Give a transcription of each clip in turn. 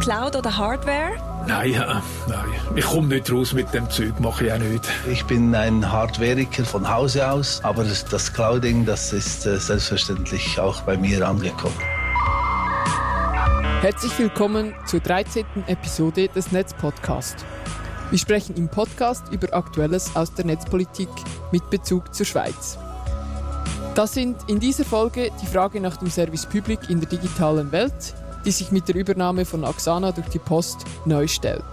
Cloud oder Hardware? Nein, ja, nein. Ich komme nicht raus mit dem Zeug, mache ich auch nicht. Ich bin ein Hardwareiker von Hause aus, aber das Clouding, das ist äh, selbstverständlich auch bei mir angekommen. Herzlich willkommen zur 13. Episode des Netzpodcast. Wir sprechen im Podcast über Aktuelles aus der Netzpolitik mit Bezug zur Schweiz. Das sind in dieser Folge die Frage nach dem Service Public in der digitalen Welt, die sich mit der Übernahme von Axana durch die Post neu stellt.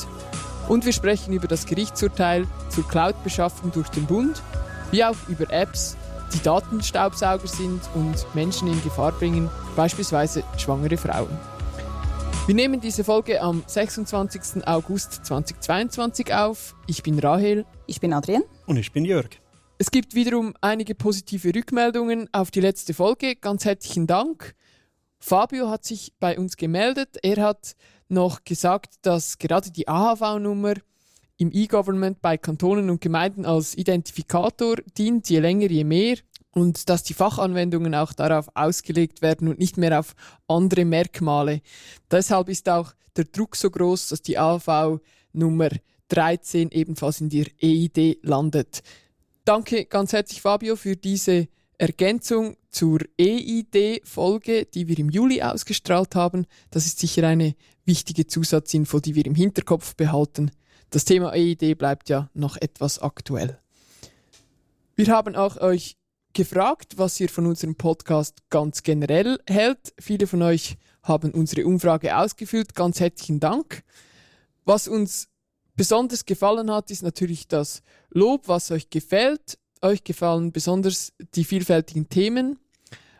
Und wir sprechen über das Gerichtsurteil zur Cloud-Beschaffung durch den Bund, wie auch über Apps, die Datenstaubsauger sind und Menschen in Gefahr bringen, beispielsweise schwangere Frauen. Wir nehmen diese Folge am 26. August 2022 auf. Ich bin Rahel. Ich bin Adrian. Und ich bin Jörg. Es gibt wiederum einige positive Rückmeldungen auf die letzte Folge. Ganz herzlichen Dank. Fabio hat sich bei uns gemeldet. Er hat noch gesagt, dass gerade die AHV-Nummer im E-Government bei Kantonen und Gemeinden als Identifikator dient, je länger, je mehr. Und dass die Fachanwendungen auch darauf ausgelegt werden und nicht mehr auf andere Merkmale. Deshalb ist auch der Druck so groß, dass die AHV Nummer 13 ebenfalls in der EID landet. Danke ganz herzlich, Fabio, für diese Ergänzung zur EID-Folge, die wir im Juli ausgestrahlt haben. Das ist sicher eine wichtige Zusatzinfo, die wir im Hinterkopf behalten. Das Thema EID bleibt ja noch etwas aktuell. Wir haben auch euch gefragt, was ihr von unserem Podcast ganz generell hält. Viele von euch haben unsere Umfrage ausgefüllt. Ganz herzlichen Dank. Was uns besonders gefallen hat, ist natürlich das Lob, was euch gefällt euch gefallen besonders die vielfältigen Themen.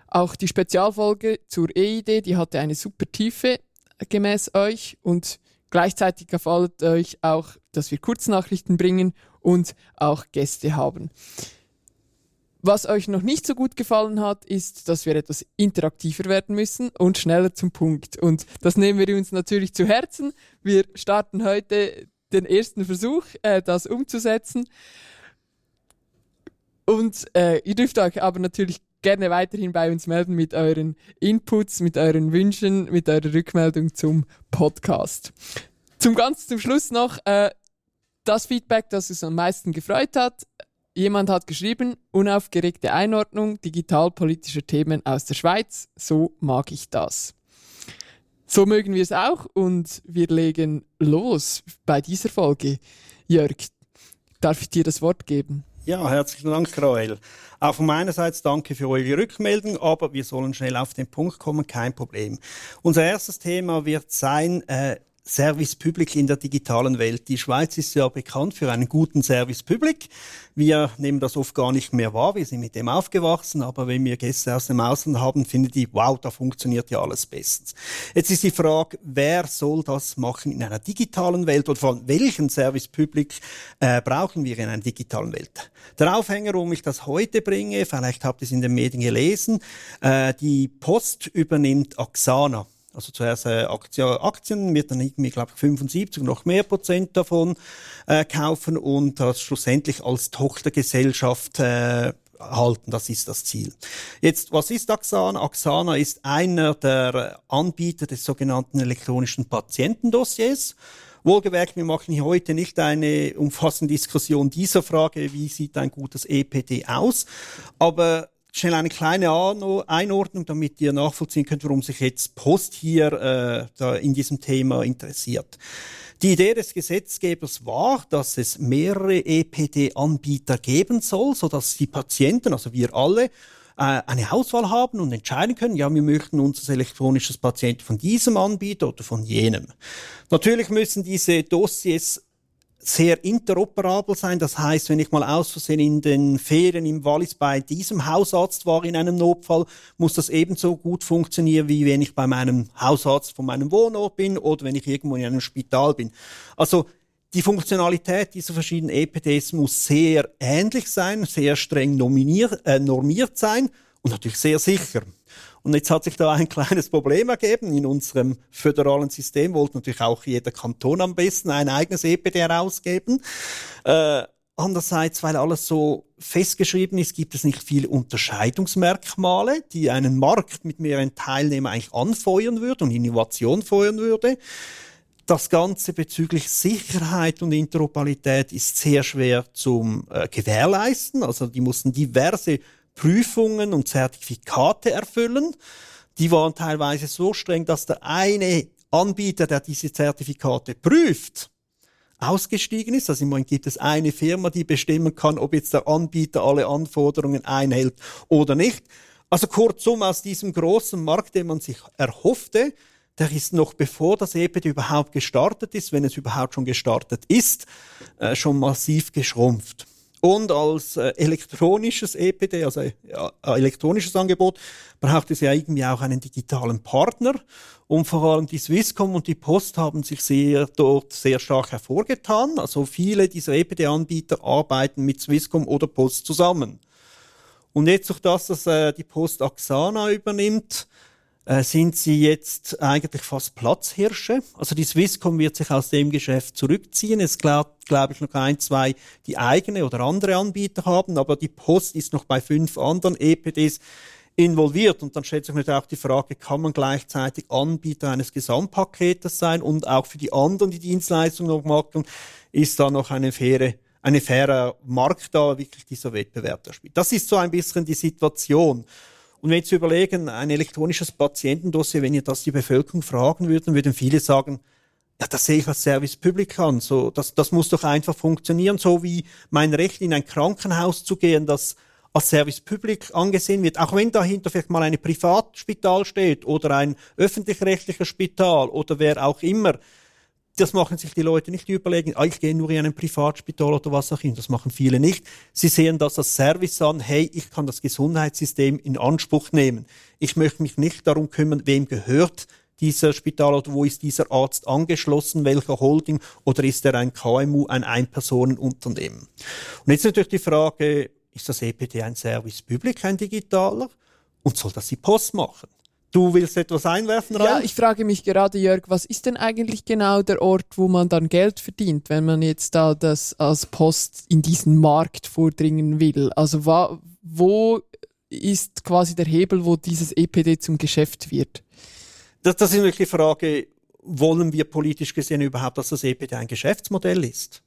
Auch die Spezialfolge zur EID, die hatte eine super Tiefe gemäß euch und gleichzeitig gefällt euch auch, dass wir Kurznachrichten bringen und auch Gäste haben. Was euch noch nicht so gut gefallen hat, ist, dass wir etwas interaktiver werden müssen und schneller zum Punkt. Und das nehmen wir uns natürlich zu Herzen. Wir starten heute den ersten Versuch, äh, das umzusetzen. Und äh, ihr dürft euch aber natürlich gerne weiterhin bei uns melden mit euren Inputs, mit euren Wünschen, mit eurer Rückmeldung zum Podcast. Zum ganz zum Schluss noch äh, das Feedback, das es am meisten gefreut hat. Jemand hat geschrieben, unaufgeregte Einordnung digitalpolitischer Themen aus der Schweiz, so mag ich das. So mögen wir es auch und wir legen los bei dieser Folge. Jörg, darf ich dir das Wort geben? Ja, herzlichen Dank, Rael. Auch von meiner Seite danke für eure Rückmeldung, aber wir sollen schnell auf den Punkt kommen, kein Problem. Unser erstes Thema wird sein, äh, Service Public in der digitalen Welt. Die Schweiz ist ja bekannt für einen guten Service Public. Wir nehmen das oft gar nicht mehr wahr. Wir sind mit dem aufgewachsen, aber wenn wir Gäste aus dem Ausland haben, finden die, wow, da funktioniert ja alles bestens. Jetzt ist die Frage, wer soll das machen in einer digitalen Welt oder von welchen Service Public äh, brauchen wir in einer digitalen Welt? Der Aufhänger, warum ich das heute bringe, vielleicht habt ihr es in den Medien gelesen, äh, die Post übernimmt Axana. Also zuerst äh, Aktien, Aktien wird dann irgendwie, glaube ich, 75 noch mehr Prozent davon äh, kaufen und das schlussendlich als Tochtergesellschaft äh, halten. Das ist das Ziel. Jetzt, was ist Axana? Axana ist einer der Anbieter des sogenannten elektronischen Patientendossiers. Wohlgemerkt, wir machen hier heute nicht eine umfassende Diskussion dieser Frage, wie sieht ein gutes EPD aus, aber schnell eine kleine Einordnung, damit ihr nachvollziehen könnt, warum sich jetzt Post hier äh, da in diesem Thema interessiert. Die Idee des Gesetzgebers war, dass es mehrere EPD-Anbieter geben soll, so dass die Patienten, also wir alle, äh, eine Auswahl haben und entscheiden können, ja, wir möchten unser elektronisches Patient von diesem Anbieter oder von jenem. Natürlich müssen diese Dossiers sehr interoperabel sein. Das heißt, wenn ich mal aus Versehen in den Ferien im Wallis bei diesem Hausarzt war in einem Notfall, muss das ebenso gut funktionieren, wie wenn ich bei meinem Hausarzt von meinem Wohnort bin oder wenn ich irgendwo in einem Spital bin. Also die Funktionalität dieser verschiedenen EPDs muss sehr ähnlich sein, sehr streng nominiert, äh, normiert sein und natürlich sehr sicher. Und jetzt hat sich da ein kleines Problem ergeben. In unserem föderalen System wollte natürlich auch jeder Kanton am besten ein eigenes EPD herausgeben. Äh, andererseits, weil alles so festgeschrieben ist, gibt es nicht viele Unterscheidungsmerkmale, die einen Markt mit mehreren Teilnehmern eigentlich anfeuern würde und Innovation feuern würde. das Ganze bezüglich Sicherheit und Interoperabilität ist sehr schwer zum äh, gewährleisten. Also die mussten diverse Prüfungen und Zertifikate erfüllen. Die waren teilweise so streng, dass der eine Anbieter, der diese Zertifikate prüft, ausgestiegen ist. Also im Moment gibt es eine Firma, die bestimmen kann, ob jetzt der Anbieter alle Anforderungen einhält oder nicht. Also kurzum, aus diesem großen Markt, den man sich erhoffte, der ist noch bevor das EPD überhaupt gestartet ist, wenn es überhaupt schon gestartet ist, äh, schon massiv geschrumpft. Und als äh, elektronisches EPD, also ja, elektronisches Angebot, braucht es ja irgendwie auch einen digitalen Partner. Und vor allem die Swisscom und die Post haben sich sehr dort sehr stark hervorgetan. Also viele dieser EPD-Anbieter arbeiten mit Swisscom oder Post zusammen. Und jetzt durch das, dass äh, die Post Axana übernimmt, äh, sind sie jetzt eigentlich fast Platzhirsche. Also die Swisscom wird sich aus dem Geschäft zurückziehen. Es glaubt, glaube ich, noch ein, zwei, die eigene oder andere Anbieter haben, aber die Post ist noch bei fünf anderen EPDs involviert. Und dann stellt sich natürlich auch die Frage, kann man gleichzeitig Anbieter eines Gesamtpaketes sein und auch für die anderen, die Dienstleistungen noch machen, ist da noch eine faire eine faire Markt da, wirklich dieser Wettbewerb da spielt. Das ist so ein bisschen die Situation. Und wenn Sie überlegen, ein elektronisches Patientendossier, wenn ihr das die Bevölkerung fragen würden, würden viele sagen, ja, das sehe ich als Service Public an. So, das, das muss doch einfach funktionieren, so wie mein Recht in ein Krankenhaus zu gehen, das als Service Public angesehen wird, auch wenn dahinter vielleicht mal ein Privatspital steht oder ein öffentlich-rechtlicher Spital oder wer auch immer das machen sich die Leute nicht überlegen, ah, ich gehe nur in ein Privatspital oder was auch immer. Das machen viele nicht. Sie sehen das als Service an, hey, ich kann das Gesundheitssystem in Anspruch nehmen. Ich möchte mich nicht darum kümmern, wem gehört dieser Spital oder wo ist dieser Arzt angeschlossen, welcher Holding oder ist er ein KMU, ein Ein-Personen-Unternehmen. Und jetzt natürlich die Frage, ist das EPD ein Service Public, ein digitaler? Und soll das die Post machen? Du willst etwas einwerfen, Ralf? Ja, ich frage mich gerade, Jörg, was ist denn eigentlich genau der Ort, wo man dann Geld verdient, wenn man jetzt da das als Post in diesen Markt vordringen will? Also wo ist quasi der Hebel, wo dieses EPD zum Geschäft wird? Das, das ist wirklich die Frage, wollen wir politisch gesehen überhaupt, dass das EPD ein Geschäftsmodell ist?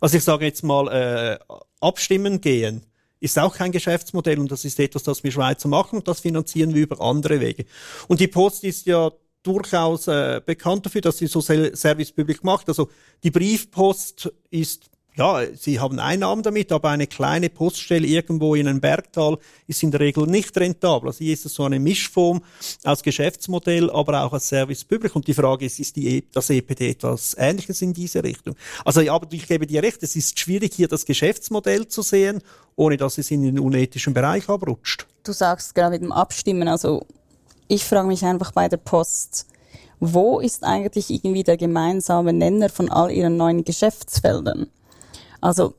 Also ich sage jetzt mal, äh, abstimmen gehen ist auch kein Geschäftsmodell und das ist etwas, das wir Schweizer machen und das finanzieren wir über andere Wege. Und die Post ist ja durchaus äh, bekannt dafür, dass sie so Service Public macht. Also die Briefpost ist ja, sie haben Einnahmen damit, aber eine kleine Poststelle irgendwo in einem Bergtal ist in der Regel nicht rentabel. Also hier ist es so eine Mischform als Geschäftsmodell, aber auch als Service Public. Und die Frage ist, ist die, e das EPD etwas Ähnliches in diese Richtung? Also, ja, aber ich gebe dir recht, es ist schwierig, hier das Geschäftsmodell zu sehen, ohne dass es in den unethischen Bereich abrutscht. Du sagst gerade mit dem Abstimmen, also ich frage mich einfach bei der Post, wo ist eigentlich irgendwie der gemeinsame Nenner von all ihren neuen Geschäftsfeldern? Also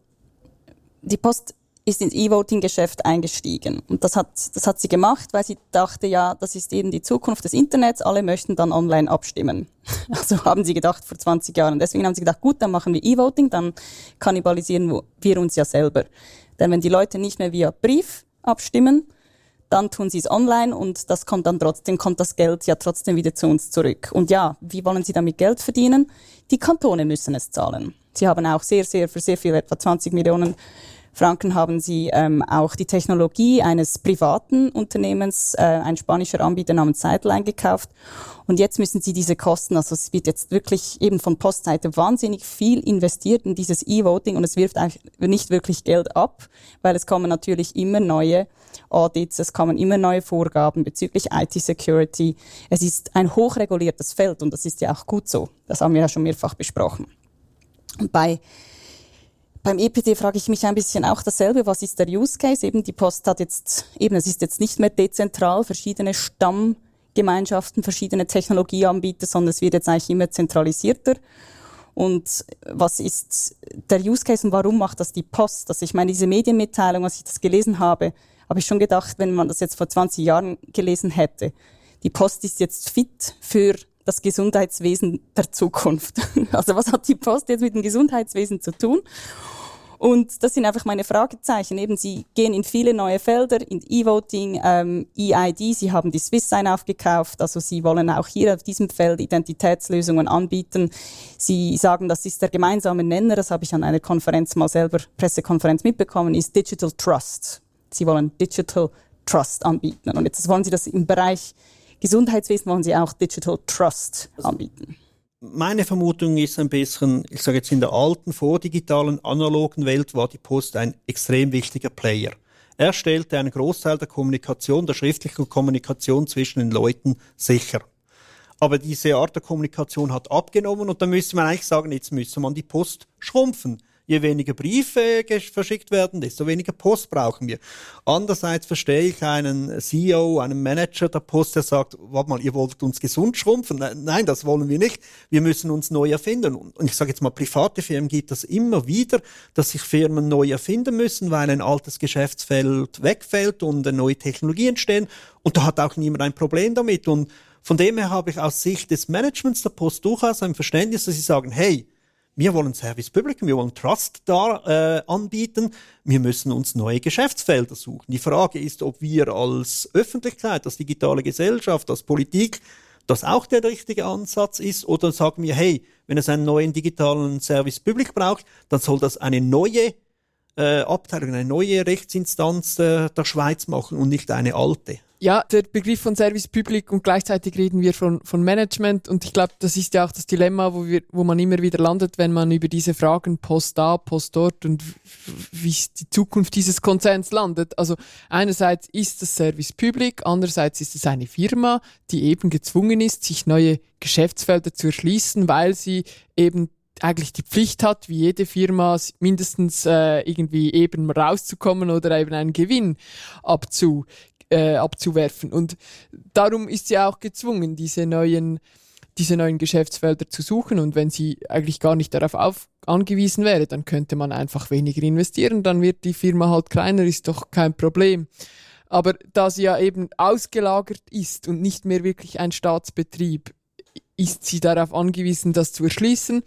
die Post ist ins E-Voting-Geschäft eingestiegen. Und das hat, das hat sie gemacht, weil sie dachte, ja, das ist eben die Zukunft des Internets, alle möchten dann online abstimmen. Also haben sie gedacht vor 20 Jahren. Deswegen haben sie gedacht, gut, dann machen wir E-Voting, dann kannibalisieren wir uns ja selber. Denn wenn die Leute nicht mehr via Brief abstimmen, dann tun sie es online und das kommt dann trotzdem, kommt das Geld ja trotzdem wieder zu uns zurück. Und ja, wie wollen sie damit Geld verdienen? Die Kantone müssen es zahlen. Sie haben auch sehr, sehr, für sehr viel, etwa 20 Millionen Franken haben sie ähm, auch die Technologie eines privaten Unternehmens, äh, ein spanischer Anbieter namens Sideline gekauft. Und jetzt müssen sie diese Kosten, also es wird jetzt wirklich eben von Postseite wahnsinnig viel investiert in dieses E-Voting und es wirft eigentlich nicht wirklich Geld ab, weil es kommen natürlich immer neue Audits, es kommen immer neue Vorgaben bezüglich IT-Security. Es ist ein hochreguliertes Feld und das ist ja auch gut so. Das haben wir ja schon mehrfach besprochen. Und bei beim EPD frage ich mich ein bisschen auch dasselbe. Was ist der Use Case? Eben die Post hat jetzt, eben es ist jetzt nicht mehr dezentral, verschiedene Stammgemeinschaften, verschiedene Technologieanbieter, sondern es wird jetzt eigentlich immer zentralisierter. Und was ist der Use Case und warum macht das die Post? Also ich meine, diese Medienmitteilung, als ich das gelesen habe, habe ich schon gedacht, wenn man das jetzt vor 20 Jahren gelesen hätte, die Post ist jetzt fit für das Gesundheitswesen der Zukunft. Also was hat die Post jetzt mit dem Gesundheitswesen zu tun? Und das sind einfach meine Fragezeichen. Eben, sie gehen in viele neue Felder, in E-Voting, ähm, EID, sie haben die SwissSign aufgekauft, also sie wollen auch hier auf diesem Feld Identitätslösungen anbieten. Sie sagen, das ist der gemeinsame Nenner, das habe ich an einer Konferenz mal selber, Pressekonferenz mitbekommen, ist Digital Trust. Sie wollen Digital Trust anbieten. Und jetzt wollen sie das im Bereich Gesundheitswesen, wollen sie auch Digital Trust anbieten. Meine Vermutung ist ein bisschen, ich sage jetzt in der alten, vordigitalen, analogen Welt war die Post ein extrem wichtiger Player. Er stellte einen Großteil der Kommunikation, der schriftlichen Kommunikation zwischen den Leuten sicher. Aber diese Art der Kommunikation hat abgenommen und da müsste man eigentlich sagen, jetzt müsste man die Post schrumpfen je weniger Briefe verschickt werden, desto weniger Post brauchen wir. Andererseits verstehe ich einen CEO, einen Manager der Post, der sagt, warte mal, ihr wollt uns gesund schrumpfen? Nein, das wollen wir nicht. Wir müssen uns neu erfinden. Und ich sage jetzt mal, private Firmen gibt das immer wieder, dass sich Firmen neu erfinden müssen, weil ein altes Geschäftsfeld wegfällt und neue Technologien entstehen. Und da hat auch niemand ein Problem damit. Und von dem her habe ich aus Sicht des Managements der Post durchaus ein Verständnis, dass sie sagen, hey, wir wollen Service Public, wir wollen Trust da äh, anbieten. Wir müssen uns neue Geschäftsfelder suchen. Die Frage ist, ob wir als Öffentlichkeit, als digitale Gesellschaft, als Politik das auch der richtige Ansatz ist oder sagen wir, hey, wenn es einen neuen digitalen Service Public braucht, dann soll das eine neue äh, Abteilung, eine neue Rechtsinstanz äh, der Schweiz machen und nicht eine alte. Ja, der Begriff von Service Public und gleichzeitig reden wir von, von Management und ich glaube, das ist ja auch das Dilemma, wo, wir, wo man immer wieder landet, wenn man über diese Fragen Post da, Post dort und wie die Zukunft dieses Konzerns landet. Also einerseits ist das Service Public, andererseits ist es eine Firma, die eben gezwungen ist, sich neue Geschäftsfelder zu erschließen, weil sie eben eigentlich die Pflicht hat, wie jede Firma, mindestens äh, irgendwie eben rauszukommen oder eben einen Gewinn abzu, äh, abzuwerfen. Und darum ist sie auch gezwungen, diese neuen, diese neuen Geschäftsfelder zu suchen. Und wenn sie eigentlich gar nicht darauf auf, angewiesen wäre, dann könnte man einfach weniger investieren, dann wird die Firma halt kleiner, ist doch kein Problem. Aber da sie ja eben ausgelagert ist und nicht mehr wirklich ein Staatsbetrieb, ist sie darauf angewiesen, das zu erschließen.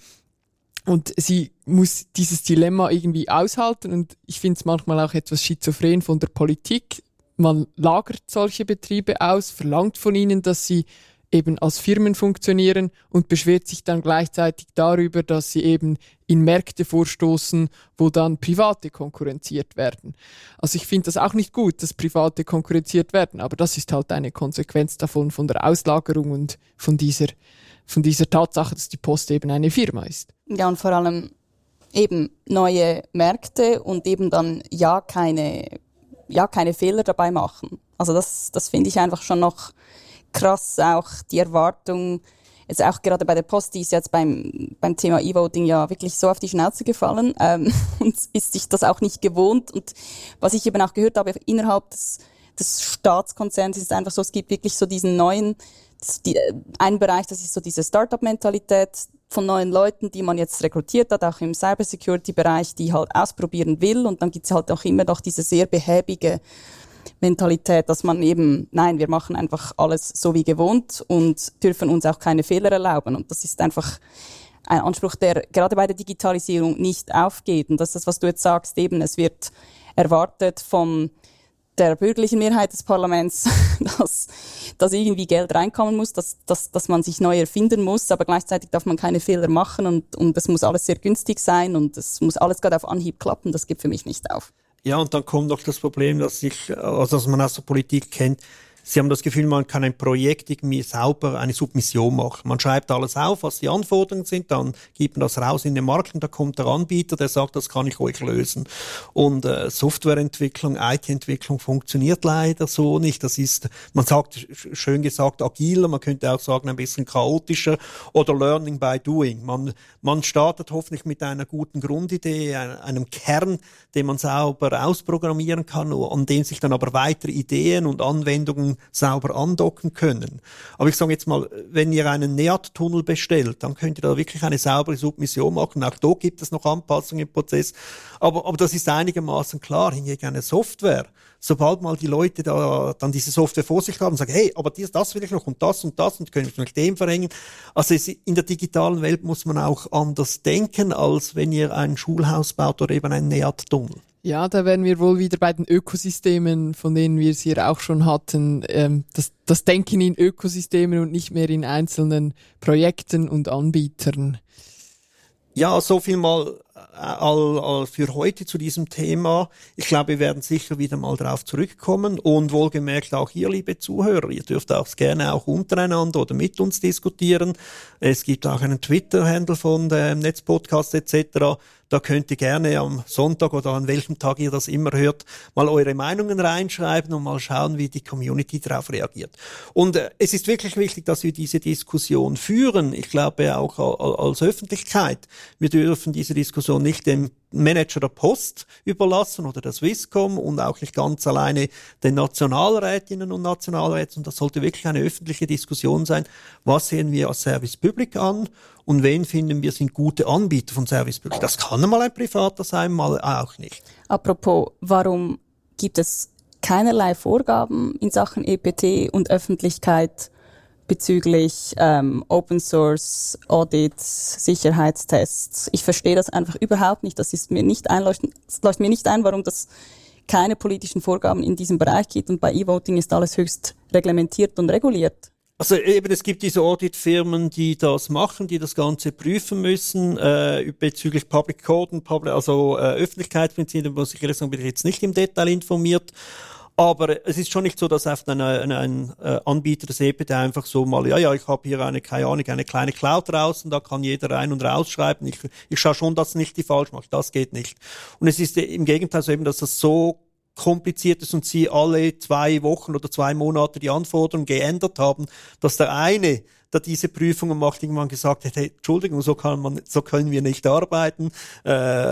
Und sie muss dieses Dilemma irgendwie aushalten. Und ich finde es manchmal auch etwas schizophren von der Politik, man lagert solche Betriebe aus, verlangt von ihnen, dass sie eben als Firmen funktionieren und beschwert sich dann gleichzeitig darüber, dass sie eben in Märkte vorstoßen, wo dann Private konkurrenziert werden. Also ich finde das auch nicht gut, dass Private konkurrenziert werden, aber das ist halt eine Konsequenz davon, von der Auslagerung und von dieser, von dieser Tatsache, dass die Post eben eine Firma ist. Ja, und vor allem eben neue Märkte und eben dann ja keine ja, keine Fehler dabei machen. Also das, das finde ich einfach schon noch krass, auch die Erwartung, jetzt auch gerade bei der Post, die ist jetzt beim, beim Thema E-Voting ja wirklich so auf die Schnauze gefallen ähm, und ist sich das auch nicht gewohnt. Und was ich eben auch gehört habe, innerhalb des, des Staatskonzerns ist es einfach so, es gibt wirklich so diesen neuen, die, ein Bereich, das ist so diese Startup-Mentalität, von neuen Leuten, die man jetzt rekrutiert hat, auch im Cybersecurity-Bereich, die halt ausprobieren will. Und dann gibt's halt auch immer noch diese sehr behäbige Mentalität, dass man eben, nein, wir machen einfach alles so wie gewohnt und dürfen uns auch keine Fehler erlauben. Und das ist einfach ein Anspruch, der gerade bei der Digitalisierung nicht aufgeht. Und das ist das, was du jetzt sagst, eben, es wird erwartet vom der bürgerlichen Mehrheit des Parlaments, dass, dass irgendwie Geld reinkommen muss, dass, dass, dass man sich neu erfinden muss, aber gleichzeitig darf man keine Fehler machen und, und es muss alles sehr günstig sein und es muss alles gerade auf Anhieb klappen. Das gibt für mich nicht auf. Ja, und dann kommt noch das Problem, dass ich, also dass man aus der Politik kennt, Sie haben das Gefühl, man kann ein Projekt irgendwie sauber eine Submission machen. Man schreibt alles auf, was die Anforderungen sind, dann gibt man das raus in den Markt und da kommt der Anbieter, der sagt, das kann ich euch lösen. Und äh, Softwareentwicklung, IT-Entwicklung funktioniert leider so nicht. Das ist, man sagt schön gesagt agiler, man könnte auch sagen ein bisschen chaotischer oder Learning by Doing. Man, man startet hoffentlich mit einer guten Grundidee, einem Kern, den man sauber ausprogrammieren kann, an dem sich dann aber weitere Ideen und Anwendungen Sauber andocken können. Aber ich sage jetzt mal, wenn ihr einen NEAT-Tunnel bestellt, dann könnt ihr da wirklich eine saubere Submission machen. Auch da gibt es noch Anpassungen im Prozess. Aber, aber das ist einigermaßen klar. Hingegen eine Software, sobald mal die Leute da dann diese Software vor sich haben und sagen, hey, aber dies, das will ich noch und das und das und können wir mit dem verhängen. Also in der digitalen Welt muss man auch anders denken, als wenn ihr ein Schulhaus baut oder eben ein NEAT-Tunnel. Ja, da wären wir wohl wieder bei den Ökosystemen, von denen wir es hier auch schon hatten. Ähm, das, das Denken in Ökosystemen und nicht mehr in einzelnen Projekten und Anbietern. Ja, so viel mal äh, all, all für heute zu diesem Thema. Ich glaube, wir werden sicher wieder mal darauf zurückkommen und wohlgemerkt auch hier, liebe Zuhörer, ihr dürft auch gerne auch untereinander oder mit uns diskutieren. Es gibt auch einen Twitter-Handle von dem Netzpodcast etc. Da könnt ihr gerne am Sonntag oder an welchem Tag ihr das immer hört, mal eure Meinungen reinschreiben und mal schauen, wie die Community darauf reagiert. Und äh, es ist wirklich wichtig, dass wir diese Diskussion führen. Ich glaube auch als Öffentlichkeit. Wir dürfen diese Diskussion nicht dem Manager der Post überlassen oder der Swisscom und auch nicht ganz alleine den Nationalrätinnen und Nationalräten. Und das sollte wirklich eine öffentliche Diskussion sein. Was sehen wir als Service Public an und wen finden wir sind gute Anbieter von Service Public? Das kann mal ein privater sein, mal auch nicht. Apropos, warum gibt es keinerlei Vorgaben in Sachen EPT und Öffentlichkeit bezüglich ähm, Open Source Audits, Sicherheitstests. Ich verstehe das einfach überhaupt nicht. Das ist mir nicht einleuchtend, es leuchtet mir nicht ein, warum das keine politischen Vorgaben in diesem Bereich gibt und bei E-Voting ist alles höchst reglementiert und reguliert. Also eben, es gibt diese Auditfirmen, die das machen, die das Ganze prüfen müssen äh, bezüglich Public Code und Public, also äh, Öffentlichkeitsprinzipien, muss ich ehrlich sagen, bin ich jetzt nicht im Detail informiert. Aber es ist schon nicht so, dass einfach ein, ein, ein äh, Anbieter des EPT einfach so mal, ja, ja, ich habe hier eine, keine Ahnung, eine kleine Cloud draußen, da kann jeder rein und rausschreiben. Ich, ich schaue schon, dass nicht die falsch macht. Das geht nicht. Und es ist im Gegenteil so eben, dass das so kompliziert ist und sie alle zwei Wochen oder zwei Monate die Anforderungen geändert haben, dass der eine der diese Prüfungen macht, irgendwann gesagt hat, hey, Entschuldigung, so kann man, so können wir nicht arbeiten, äh,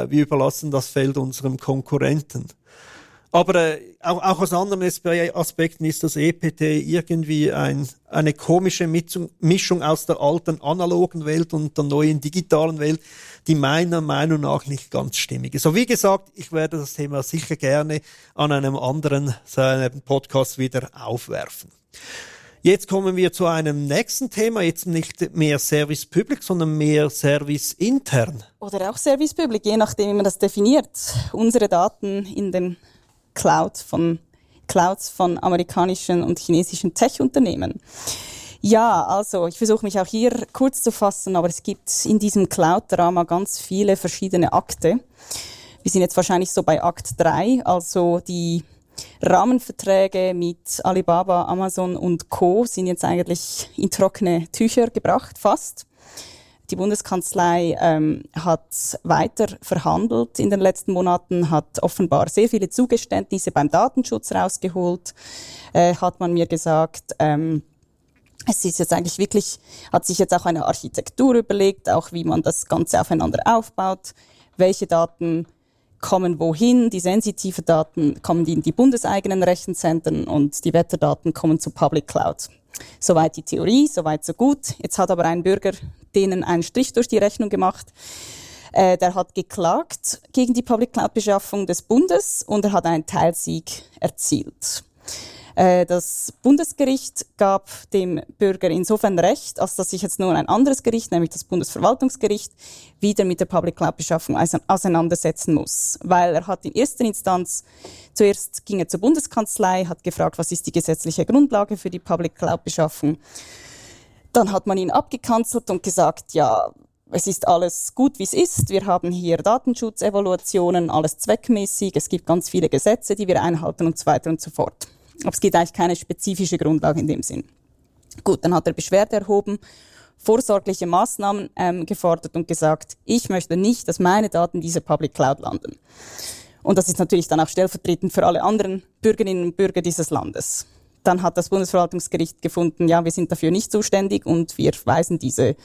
wir überlassen das Feld unserem Konkurrenten. Aber äh, auch, auch aus anderen Aspekten ist das EPT irgendwie ein, eine komische Mischung aus der alten analogen Welt und der neuen digitalen Welt, die meiner Meinung nach nicht ganz stimmig ist. So wie gesagt, ich werde das Thema sicher gerne an einem anderen so einem Podcast wieder aufwerfen. Jetzt kommen wir zu einem nächsten Thema, jetzt nicht mehr Service Public, sondern mehr Service intern. Oder auch Service Public, je nachdem, wie man das definiert. Unsere Daten in den Cloud von, Clouds von amerikanischen und chinesischen Tech-Unternehmen. Ja, also ich versuche mich auch hier kurz zu fassen, aber es gibt in diesem Cloud-Drama ganz viele verschiedene Akte. Wir sind jetzt wahrscheinlich so bei Akt 3, also die Rahmenverträge mit Alibaba, Amazon und Co. sind jetzt eigentlich in trockene Tücher gebracht, fast. Die Bundeskanzlei ähm, hat weiter verhandelt in den letzten Monaten, hat offenbar sehr viele Zugeständnisse beim Datenschutz rausgeholt, äh, hat man mir gesagt. Ähm, es ist jetzt eigentlich wirklich, hat sich jetzt auch eine Architektur überlegt, auch wie man das Ganze aufeinander aufbaut, welche Daten kommen wohin, die sensitiven Daten kommen in die bundeseigenen Rechenzentren und die Wetterdaten kommen zu Public Cloud. Soweit die Theorie, soweit so gut. Jetzt hat aber ein Bürger denen einen Strich durch die Rechnung gemacht. Äh, der hat geklagt gegen die Public Cloud Beschaffung des Bundes und er hat einen Teilsieg erzielt. Äh, das Bundesgericht gab dem Bürger insofern Recht, als dass sich jetzt nur ein anderes Gericht, nämlich das Bundesverwaltungsgericht, wieder mit der Public Cloud Beschaffung auseinandersetzen muss. Weil er hat in erster Instanz, zuerst ging er zur Bundeskanzlei, hat gefragt, was ist die gesetzliche Grundlage für die Public Cloud Beschaffung. Dann hat man ihn abgekanzelt und gesagt, ja, es ist alles gut, wie es ist. Wir haben hier Datenschutzevaluationen, alles zweckmäßig. Es gibt ganz viele Gesetze, die wir einhalten und so weiter und so fort. Aber es gibt eigentlich keine spezifische Grundlage in dem Sinn. Gut, dann hat er Beschwerde erhoben, vorsorgliche Maßnahmen ähm, gefordert und gesagt, ich möchte nicht, dass meine Daten in dieser Public Cloud landen. Und das ist natürlich dann auch stellvertretend für alle anderen Bürgerinnen und Bürger dieses Landes. Dann hat das Bundesverwaltungsgericht gefunden, ja, wir sind dafür nicht zuständig und wir weisen diese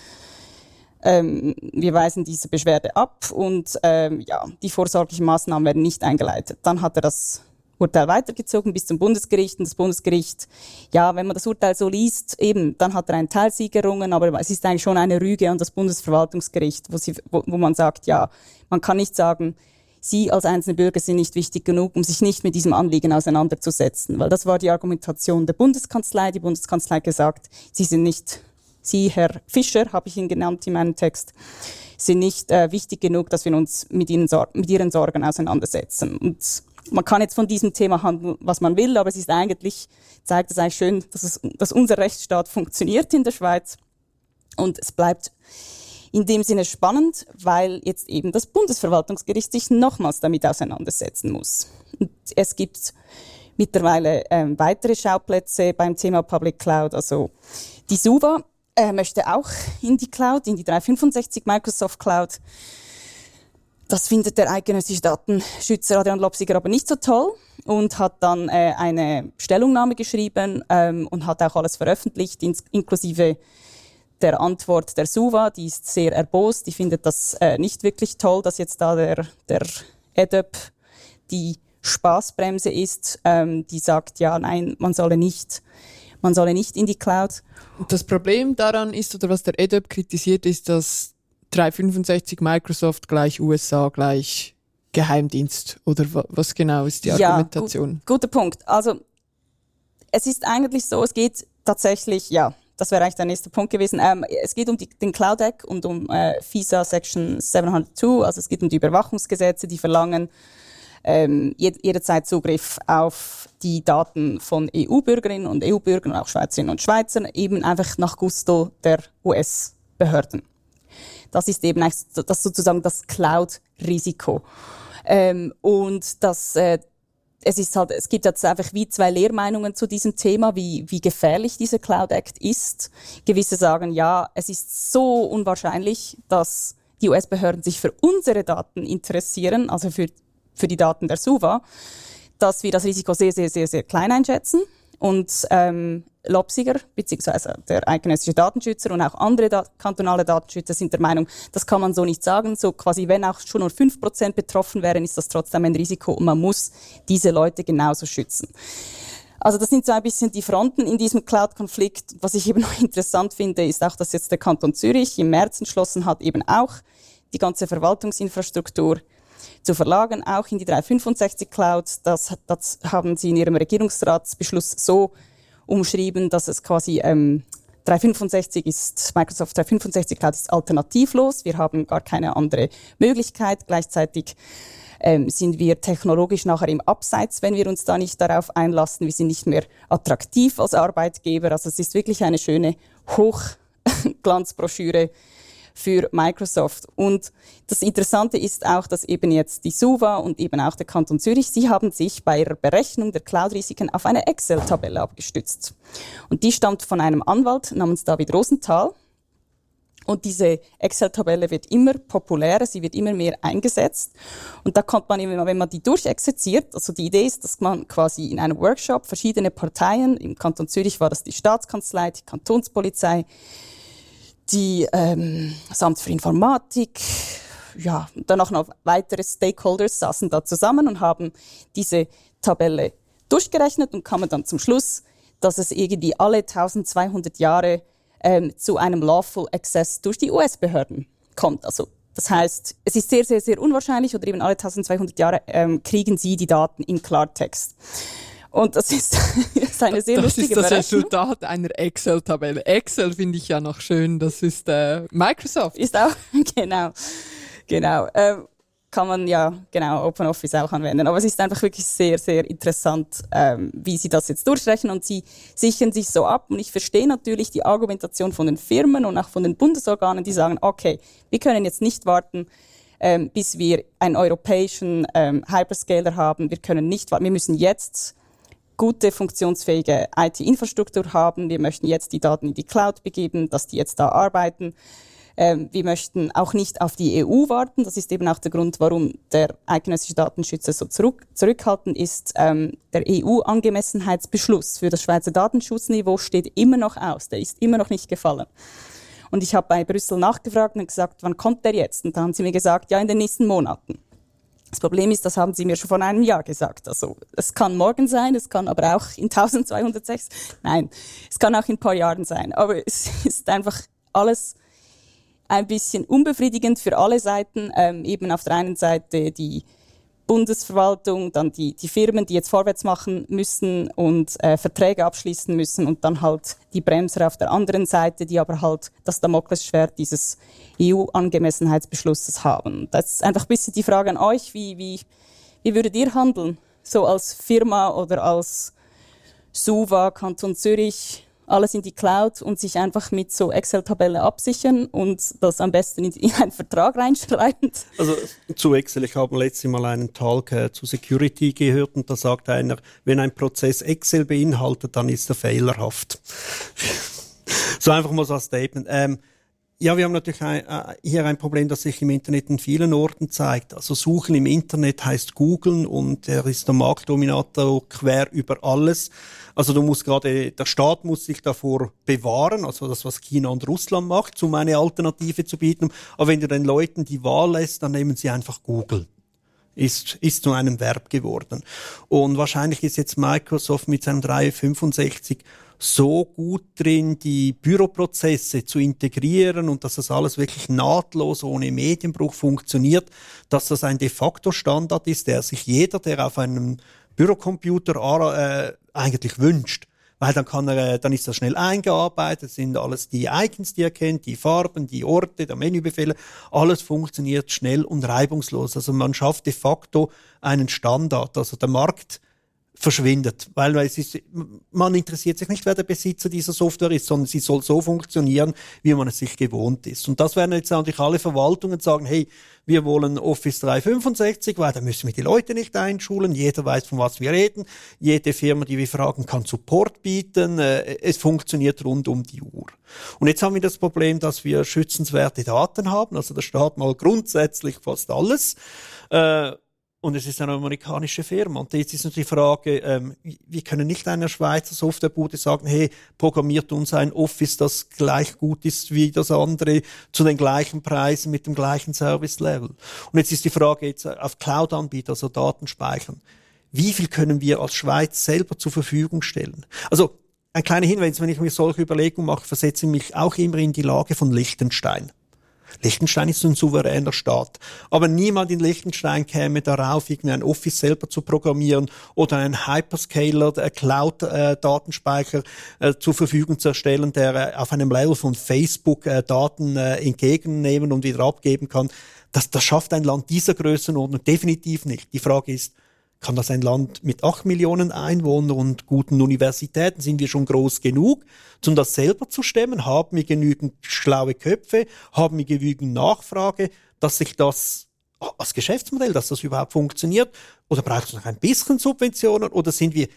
ähm, wir weisen diese Beschwerde ab und ähm, ja, die vorsorglichen Maßnahmen werden nicht eingeleitet. Dann hat er das Urteil weitergezogen bis zum Bundesgericht und das Bundesgericht, ja, wenn man das Urteil so liest, eben, dann hat er einen Teilsieg errungen, aber es ist eigentlich schon eine Rüge an das Bundesverwaltungsgericht, wo, sie, wo, wo man sagt, ja, man kann nicht sagen, Sie als einzelne Bürger sind nicht wichtig genug, um sich nicht mit diesem Anliegen auseinanderzusetzen, weil das war die Argumentation der Bundeskanzlei. Die Bundeskanzlei hat gesagt, Sie sind nicht, Sie, Herr Fischer, habe ich ihn genannt in meinem Text, sind nicht äh, wichtig genug, dass wir uns mit, ihnen, mit ihren Sorgen auseinandersetzen. Und man kann jetzt von diesem Thema handeln, was man will, aber es ist eigentlich, zeigt es eigentlich schön, dass, es, dass unser Rechtsstaat funktioniert in der Schweiz. Und es bleibt in dem Sinne spannend, weil jetzt eben das Bundesverwaltungsgericht sich nochmals damit auseinandersetzen muss. Und es gibt mittlerweile ähm, weitere Schauplätze beim Thema Public Cloud. Also die SUVA äh, möchte auch in die Cloud, in die 365 Microsoft Cloud. Das findet der eidgenössische Datenschützer Adrian Lopsiger aber nicht so toll und hat dann äh, eine Stellungnahme geschrieben ähm, und hat auch alles veröffentlicht, ins, inklusive der Antwort der SUVA. Die ist sehr erbost. Die findet das äh, nicht wirklich toll, dass jetzt da der, der EDUP die Spaßbremse ist, ähm, die sagt, ja, nein, man solle nicht, man solle nicht in die Cloud. Das Problem daran ist, oder was der EDUP kritisiert, ist, dass 365 Microsoft gleich USA gleich Geheimdienst oder was genau ist die Argumentation? Ja, gut, guter Punkt. Also es ist eigentlich so, es geht tatsächlich, ja, das wäre eigentlich der nächste Punkt gewesen. Ähm, es geht um die, den Cloud Act und um äh, FISA Section 702, also es geht um die Überwachungsgesetze, die verlangen ähm, jederzeit Zugriff auf die Daten von EU-Bürgerinnen und EU-Bürgern und auch Schweizerinnen und Schweizern, eben einfach nach Gusto der US-Behörden. Das ist eben das sozusagen das Cloud-Risiko. Ähm, und das, äh, es ist halt, es gibt jetzt einfach wie zwei Lehrmeinungen zu diesem Thema, wie, wie gefährlich dieser Cloud Act ist. Gewisse sagen, ja, es ist so unwahrscheinlich, dass die US-Behörden sich für unsere Daten interessieren, also für, für die Daten der SUVA, dass wir das Risiko sehr, sehr, sehr, sehr klein einschätzen. Und ähm, Lopsiger, beziehungsweise der eidgenössische Datenschützer und auch andere da kantonale Datenschützer sind der Meinung, das kann man so nicht sagen. So quasi, wenn auch schon nur fünf Prozent betroffen wären, ist das trotzdem ein Risiko und man muss diese Leute genauso schützen. Also das sind so ein bisschen die Fronten in diesem Cloud-Konflikt. Was ich eben noch interessant finde, ist auch, dass jetzt der Kanton Zürich im März entschlossen hat, eben auch die ganze Verwaltungsinfrastruktur zu verlagern, auch in die 365 Cloud. Das, das haben sie in ihrem Regierungsratsbeschluss so umschrieben, dass es quasi ähm, 365 ist, Microsoft 365 Cloud ist alternativlos. Wir haben gar keine andere Möglichkeit. Gleichzeitig ähm, sind wir technologisch nachher im Abseits, wenn wir uns da nicht darauf einlassen. Wir sind nicht mehr attraktiv als Arbeitgeber. Also es ist wirklich eine schöne Hochglanzbroschüre für Microsoft. Und das Interessante ist auch, dass eben jetzt die SUVA und eben auch der Kanton Zürich, sie haben sich bei ihrer Berechnung der Cloud-Risiken auf eine Excel-Tabelle abgestützt. Und die stammt von einem Anwalt namens David Rosenthal. Und diese Excel-Tabelle wird immer populärer, sie wird immer mehr eingesetzt. Und da kommt man, wenn man die durchexerziert, also die Idee ist, dass man quasi in einem Workshop verschiedene Parteien, im Kanton Zürich war das die Staatskanzlei, die Kantonspolizei, die ähm, das Amt für Informatik, ja, dann auch noch weitere Stakeholders saßen da zusammen und haben diese Tabelle durchgerechnet und kamen dann zum Schluss, dass es irgendwie alle 1200 Jahre ähm, zu einem Lawful Access durch die US-Behörden kommt. Also das heißt, es ist sehr, sehr, sehr unwahrscheinlich oder eben alle 1200 Jahre ähm, kriegen sie die Daten in Klartext. Und das ist, ist eine sehr das lustige Das ist das. Resultat einer Excel-Tabelle. Excel finde ich ja noch schön. Das ist äh, Microsoft. Ist auch, genau, genau. Ähm, kann man ja, genau, OpenOffice auch anwenden. Aber es ist einfach wirklich sehr, sehr interessant, ähm, wie sie das jetzt durchrechnen und sie sichern sich so ab. Und ich verstehe natürlich die Argumentation von den Firmen und auch von den Bundesorganen, die sagen, okay, wir können jetzt nicht warten, ähm, bis wir einen europäischen ähm, Hyperscaler haben. Wir können nicht warten, wir müssen jetzt gute, funktionsfähige IT-Infrastruktur haben. Wir möchten jetzt die Daten in die Cloud begeben, dass die jetzt da arbeiten. Ähm, wir möchten auch nicht auf die EU warten. Das ist eben auch der Grund, warum der eidgenössische Datenschützer so zurück, zurückhaltend ist. Ähm, der EU-Angemessenheitsbeschluss für das Schweizer Datenschutzniveau steht immer noch aus. Der ist immer noch nicht gefallen. Und ich habe bei Brüssel nachgefragt und gesagt, wann kommt der jetzt? Und da haben sie mir gesagt, ja, in den nächsten Monaten. Das Problem ist, das haben Sie mir schon vor einem Jahr gesagt. Also es kann morgen sein, es kann aber auch in 1206. Nein, es kann auch in ein paar Jahren sein. Aber es ist einfach alles ein bisschen unbefriedigend für alle Seiten. Ähm, eben auf der einen Seite die Bundesverwaltung, dann die, die Firmen, die jetzt vorwärts machen müssen und äh, Verträge abschließen müssen und dann halt die Bremser auf der anderen Seite, die aber halt das Damoklesschwert dieses EU-Angemessenheitsbeschlusses haben. Das ist einfach ein bisschen die Frage an euch, wie, wie, wie würdet ihr handeln? So als Firma oder als SUVA, Kanton Zürich, alles in die Cloud und sich einfach mit so Excel-Tabelle absichern und das am besten in, in einen Vertrag reinschreiben. Also zu Excel, ich habe letztes Mal einen Talk äh, zu Security gehört und da sagt einer, wenn ein Prozess Excel beinhaltet, dann ist er fehlerhaft. so einfach mal so ein Statement. Ähm, ja, wir haben natürlich ein, äh, hier ein Problem, das sich im Internet in vielen Orten zeigt. Also Suchen im Internet heißt Googlen und er ist der Marktdominator quer über alles. Also du musst gerade, der Staat muss sich davor bewahren, also das, was China und Russland macht, um eine Alternative zu bieten. Aber wenn du den Leuten die Wahl lässt, dann nehmen sie einfach Google ist, ist zu einem Verb geworden. Und wahrscheinlich ist jetzt Microsoft mit seinem 365 so gut drin, die Büroprozesse zu integrieren und dass das alles wirklich nahtlos ohne Medienbruch funktioniert, dass das ein de facto Standard ist, der sich jeder, der auf einem Bürocomputer äh, eigentlich wünscht. Weil dann kann er, äh, dann ist das schnell eingearbeitet, sind alles die Icons, die er kennt, die Farben, die Orte, der Menübefehle, alles funktioniert schnell und reibungslos. Also man schafft de facto einen Standard. Also der Markt verschwindet, weil es ist, man interessiert sich nicht, wer der Besitzer dieser Software ist, sondern sie soll so funktionieren, wie man es sich gewohnt ist. Und das werden jetzt natürlich alle Verwaltungen sagen, hey, wir wollen Office 365, weil da müssen wir die Leute nicht einschulen, jeder weiß, von was wir reden, jede Firma, die wir fragen, kann Support bieten, äh, es funktioniert rund um die Uhr. Und jetzt haben wir das Problem, dass wir schützenswerte Daten haben, also der Staat mal grundsätzlich fast alles, äh, und es ist eine amerikanische Firma. Und jetzt ist natürlich die Frage, ähm, wir können nicht einer Schweizer Softwarebude sagen, hey, programmiert uns ein Office, das gleich gut ist wie das andere, zu den gleichen Preisen, mit dem gleichen Service-Level. Und jetzt ist die Frage jetzt auf Cloud-Anbieter, also Datenspeichern. Wie viel können wir als Schweiz selber zur Verfügung stellen? Also, ein kleiner Hinweis, wenn ich mir solche Überlegungen mache, versetze ich mich auch immer in die Lage von Liechtenstein. Liechtenstein ist ein souveräner Staat. Aber niemand in Liechtenstein käme darauf, irgendwie ein Office selber zu programmieren oder einen Hyperscaler, äh, Cloud-Datenspeicher äh, zur Verfügung zu erstellen, der äh, auf einem Level von Facebook äh, Daten äh, entgegennehmen und wieder abgeben kann. Das, das schafft ein Land dieser Größenordnung definitiv nicht. Die Frage ist, kann das ein Land mit acht Millionen Einwohnern und guten Universitäten, sind wir schon groß genug, um das selber zu stemmen? Haben wir genügend schlaue Köpfe? Haben wir genügend Nachfrage, dass sich das als Geschäftsmodell, dass das überhaupt funktioniert? Oder braucht es noch ein bisschen Subventionen? Oder sind wir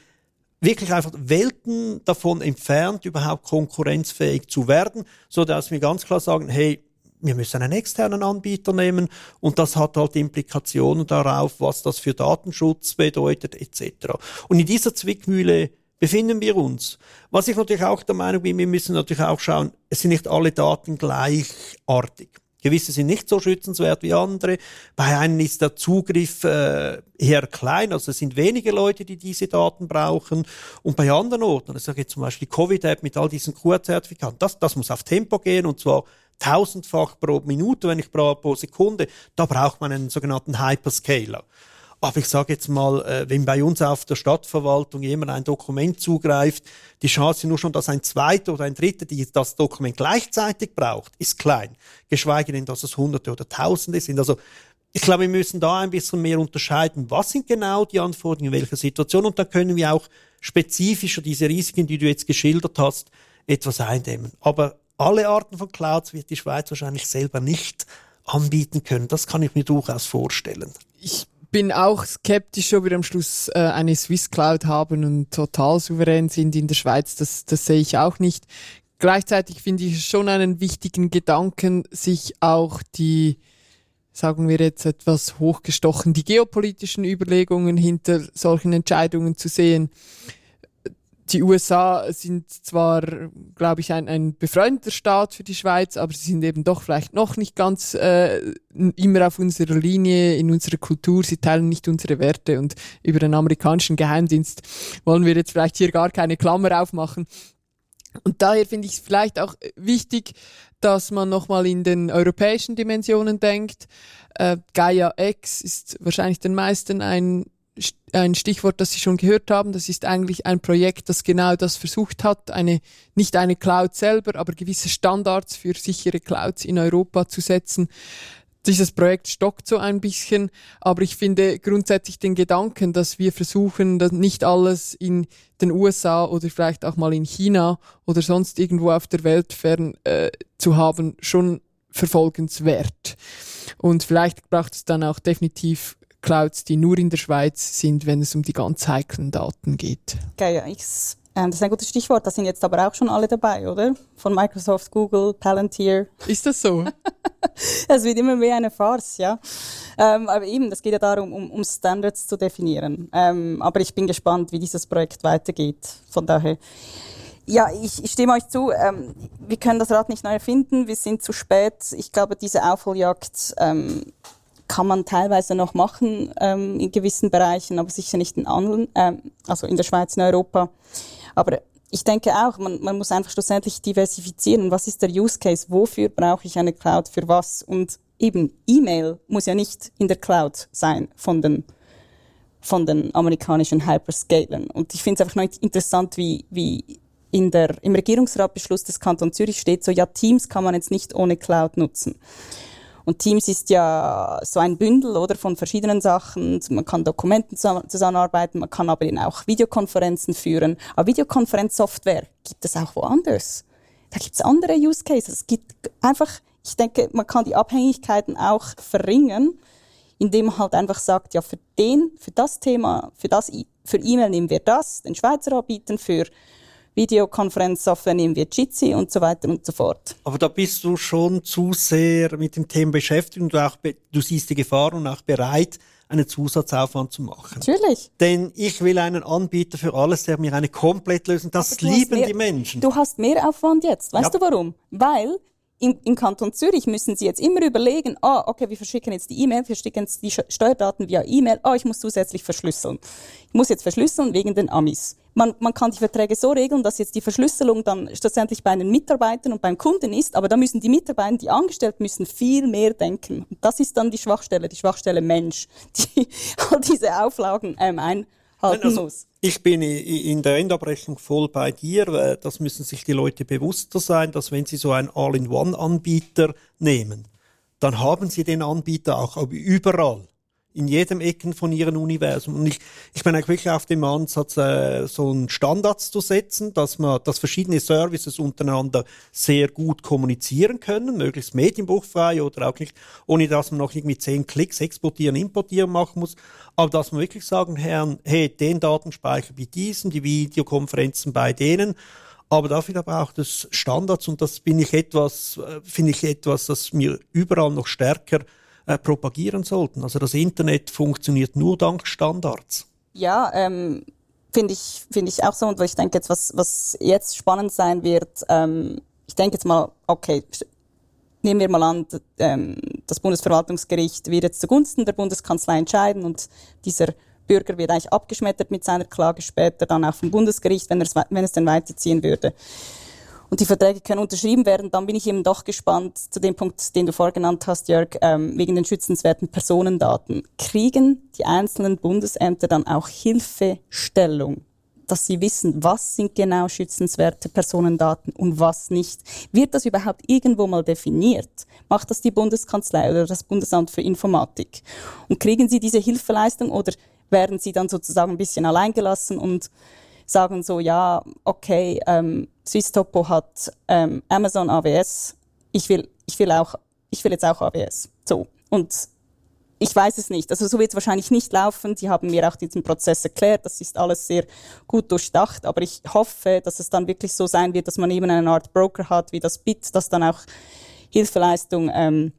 wirklich einfach Welten davon entfernt, überhaupt konkurrenzfähig zu werden, so dass wir ganz klar sagen, hey, wir müssen einen externen Anbieter nehmen und das hat halt Implikationen darauf, was das für Datenschutz bedeutet etc. Und in dieser Zwickmühle befinden wir uns. Was ich natürlich auch der Meinung bin, wir müssen natürlich auch schauen, es sind nicht alle Daten gleichartig. Gewisse sind nicht so schützenswert wie andere. Bei einem ist der Zugriff äh, eher klein, also es sind wenige Leute, die diese Daten brauchen. Und bei anderen Orten, ich sage jetzt zum Beispiel die Covid-App mit all diesen QR-Zertifikaten, das, das muss auf Tempo gehen und zwar tausendfach pro Minute, wenn nicht pro Sekunde. Da braucht man einen sogenannten Hyperscaler. Aber ich sage jetzt mal, äh, wenn bei uns auf der Stadtverwaltung jemand ein Dokument zugreift, die Chance nur schon, dass ein zweiter oder ein dritter die das Dokument gleichzeitig braucht, ist klein. Geschweige denn, dass es Hunderte oder Tausende sind. Also ich glaube, wir müssen da ein bisschen mehr unterscheiden, was sind genau die Anforderungen in welcher Situation und dann können wir auch spezifischer diese Risiken, die du jetzt geschildert hast, etwas eindämmen. Aber alle Arten von Clouds wird die Schweiz wahrscheinlich selber nicht anbieten können. Das kann ich mir durchaus vorstellen. Ich bin auch skeptisch, ob wir am Schluss äh, eine Swiss Cloud haben und total souverän sind in der Schweiz. Das, das sehe ich auch nicht. Gleichzeitig finde ich schon einen wichtigen Gedanken, sich auch die, sagen wir jetzt etwas hochgestochen, die geopolitischen Überlegungen hinter solchen Entscheidungen zu sehen. Die USA sind zwar, glaube ich, ein, ein befreundeter Staat für die Schweiz, aber sie sind eben doch vielleicht noch nicht ganz äh, immer auf unserer Linie, in unserer Kultur. Sie teilen nicht unsere Werte und über den amerikanischen Geheimdienst wollen wir jetzt vielleicht hier gar keine Klammer aufmachen. Und daher finde ich es vielleicht auch wichtig, dass man nochmal in den europäischen Dimensionen denkt. Äh, Gaia X ist wahrscheinlich den meisten ein ein Stichwort, das Sie schon gehört haben. Das ist eigentlich ein Projekt, das genau das versucht hat, eine, nicht eine Cloud selber, aber gewisse Standards für sichere Clouds in Europa zu setzen. Dieses Projekt stockt so ein bisschen, aber ich finde grundsätzlich den Gedanken, dass wir versuchen, dass nicht alles in den USA oder vielleicht auch mal in China oder sonst irgendwo auf der Welt fern äh, zu haben, schon verfolgenswert. Und vielleicht braucht es dann auch definitiv Clouds, die nur in der Schweiz sind, wenn es um die ganz heiklen Daten geht. Gaia X, ähm, das ist ein gutes Stichwort. Da sind jetzt aber auch schon alle dabei, oder? Von Microsoft, Google, Palantir. Ist das so? Es wird immer mehr eine Farce, ja. Ähm, aber eben, das geht ja darum, um, um Standards zu definieren. Ähm, aber ich bin gespannt, wie dieses Projekt weitergeht. Von daher. Ja, ich, ich stimme euch zu. Ähm, wir können das Rad nicht neu erfinden. Wir sind zu spät. Ich glaube, diese Aufholjagd ähm, kann man teilweise noch machen ähm, in gewissen Bereichen, aber sicher nicht in anderen, ähm, also in der Schweiz, in Europa. Aber ich denke auch, man, man muss einfach schlussendlich diversifizieren. Was ist der Use Case? Wofür brauche ich eine Cloud? Für was? Und eben E-Mail muss ja nicht in der Cloud sein von den von den amerikanischen Hyperscalern. Und ich finde es einfach noch interessant, wie, wie in der, im Regierungsratbeschluss des Kantons Zürich steht, so ja, Teams kann man jetzt nicht ohne Cloud nutzen. Und Teams ist ja so ein Bündel oder von verschiedenen Sachen. Man kann Dokumenten zusammenarbeiten, man kann aber eben auch Videokonferenzen führen. Aber Videokonferenzsoftware gibt es auch woanders. Da gibt es andere Use Cases. Es gibt einfach, ich denke, man kann die Abhängigkeiten auch verringern, indem man halt einfach sagt, ja, für den, für das Thema, für das, für E-Mail nehmen wir das, den Schweizer anbieten, für Videokonferenzsoftware nehmen wir Jitsi und so weiter und so fort. Aber da bist du schon zu sehr mit dem Thema beschäftigt und du, auch, du siehst die Gefahr und auch bereit, einen Zusatzaufwand zu machen. Natürlich. Denn ich will einen Anbieter für alles, der mir eine Komplettlösung, das lieben mehr, die Menschen. Du hast mehr Aufwand jetzt. Weißt ja. du warum? Weil im, im Kanton Zürich müssen Sie jetzt immer überlegen, ah, oh, okay, wir verschicken jetzt die E-Mail, wir verschicken jetzt die Steuerdaten via E-Mail, ah, oh, ich muss zusätzlich verschlüsseln. Ich muss jetzt verschlüsseln wegen den Amis. Man, man kann die Verträge so regeln, dass jetzt die Verschlüsselung dann schlussendlich bei den Mitarbeitern und beim Kunden ist, aber da müssen die Mitarbeiter, die Angestellten müssen viel mehr denken. Und das ist dann die Schwachstelle, die Schwachstelle Mensch, die all diese Auflagen ähm, ein halten also, muss. Ich bin in der Endabrechnung voll bei dir. Das müssen sich die Leute bewusster sein, dass wenn sie so einen All-in-One-Anbieter nehmen, dann haben sie den Anbieter auch überall in jedem Ecken von ihrem Universum. Und ich, ich bin eigentlich wirklich auf dem Ansatz, äh, so einen Standards zu setzen, dass man, dass verschiedene Services untereinander sehr gut kommunizieren können, möglichst medienbuchfrei oder auch nicht, ohne dass man noch irgendwie zehn Klicks exportieren, importieren machen muss. Aber dass man wirklich sagen, Herrn, hey, den Datenspeicher bei diesen, die Videokonferenzen bei denen. Aber dafür braucht es Standards und das bin ich etwas, äh, finde ich etwas, das mir überall noch stärker äh, propagieren sollten. Also das Internet funktioniert nur dank Standards. Ja, ähm, finde ich, finde ich auch so. Und ich denke jetzt, was, was jetzt spannend sein wird, ähm, ich denke jetzt mal, okay, nehmen wir mal an, ähm, das Bundesverwaltungsgericht wird jetzt zugunsten der Bundeskanzlei entscheiden und dieser Bürger wird eigentlich abgeschmettert mit seiner Klage später dann auch vom Bundesgericht, wenn, wenn es denn weiterziehen würde und die Verträge können unterschrieben werden, dann bin ich eben doch gespannt zu dem Punkt, den du vorgenannt hast, Jörg, ähm, wegen den schützenswerten Personendaten. Kriegen die einzelnen Bundesämter dann auch Hilfestellung? dass sie wissen, was sind genau schützenswerte Personendaten und was nicht. Wird das überhaupt irgendwo mal definiert? Macht das die Bundeskanzlei oder das Bundesamt für Informatik? Und kriegen sie diese Hilfeleistung oder werden sie dann sozusagen ein bisschen alleingelassen und sagen so, ja, okay, ähm, Swisstopo hat ähm, Amazon AWS, ich will, ich will auch, ich will jetzt auch AWS. So. Und ich weiß es nicht. Also so wird es wahrscheinlich nicht laufen. Sie haben mir auch diesen Prozess erklärt. Das ist alles sehr gut durchdacht. Aber ich hoffe, dass es dann wirklich so sein wird, dass man eben eine Art Broker hat, wie das BIT, das dann auch Hilfeleistung ähm,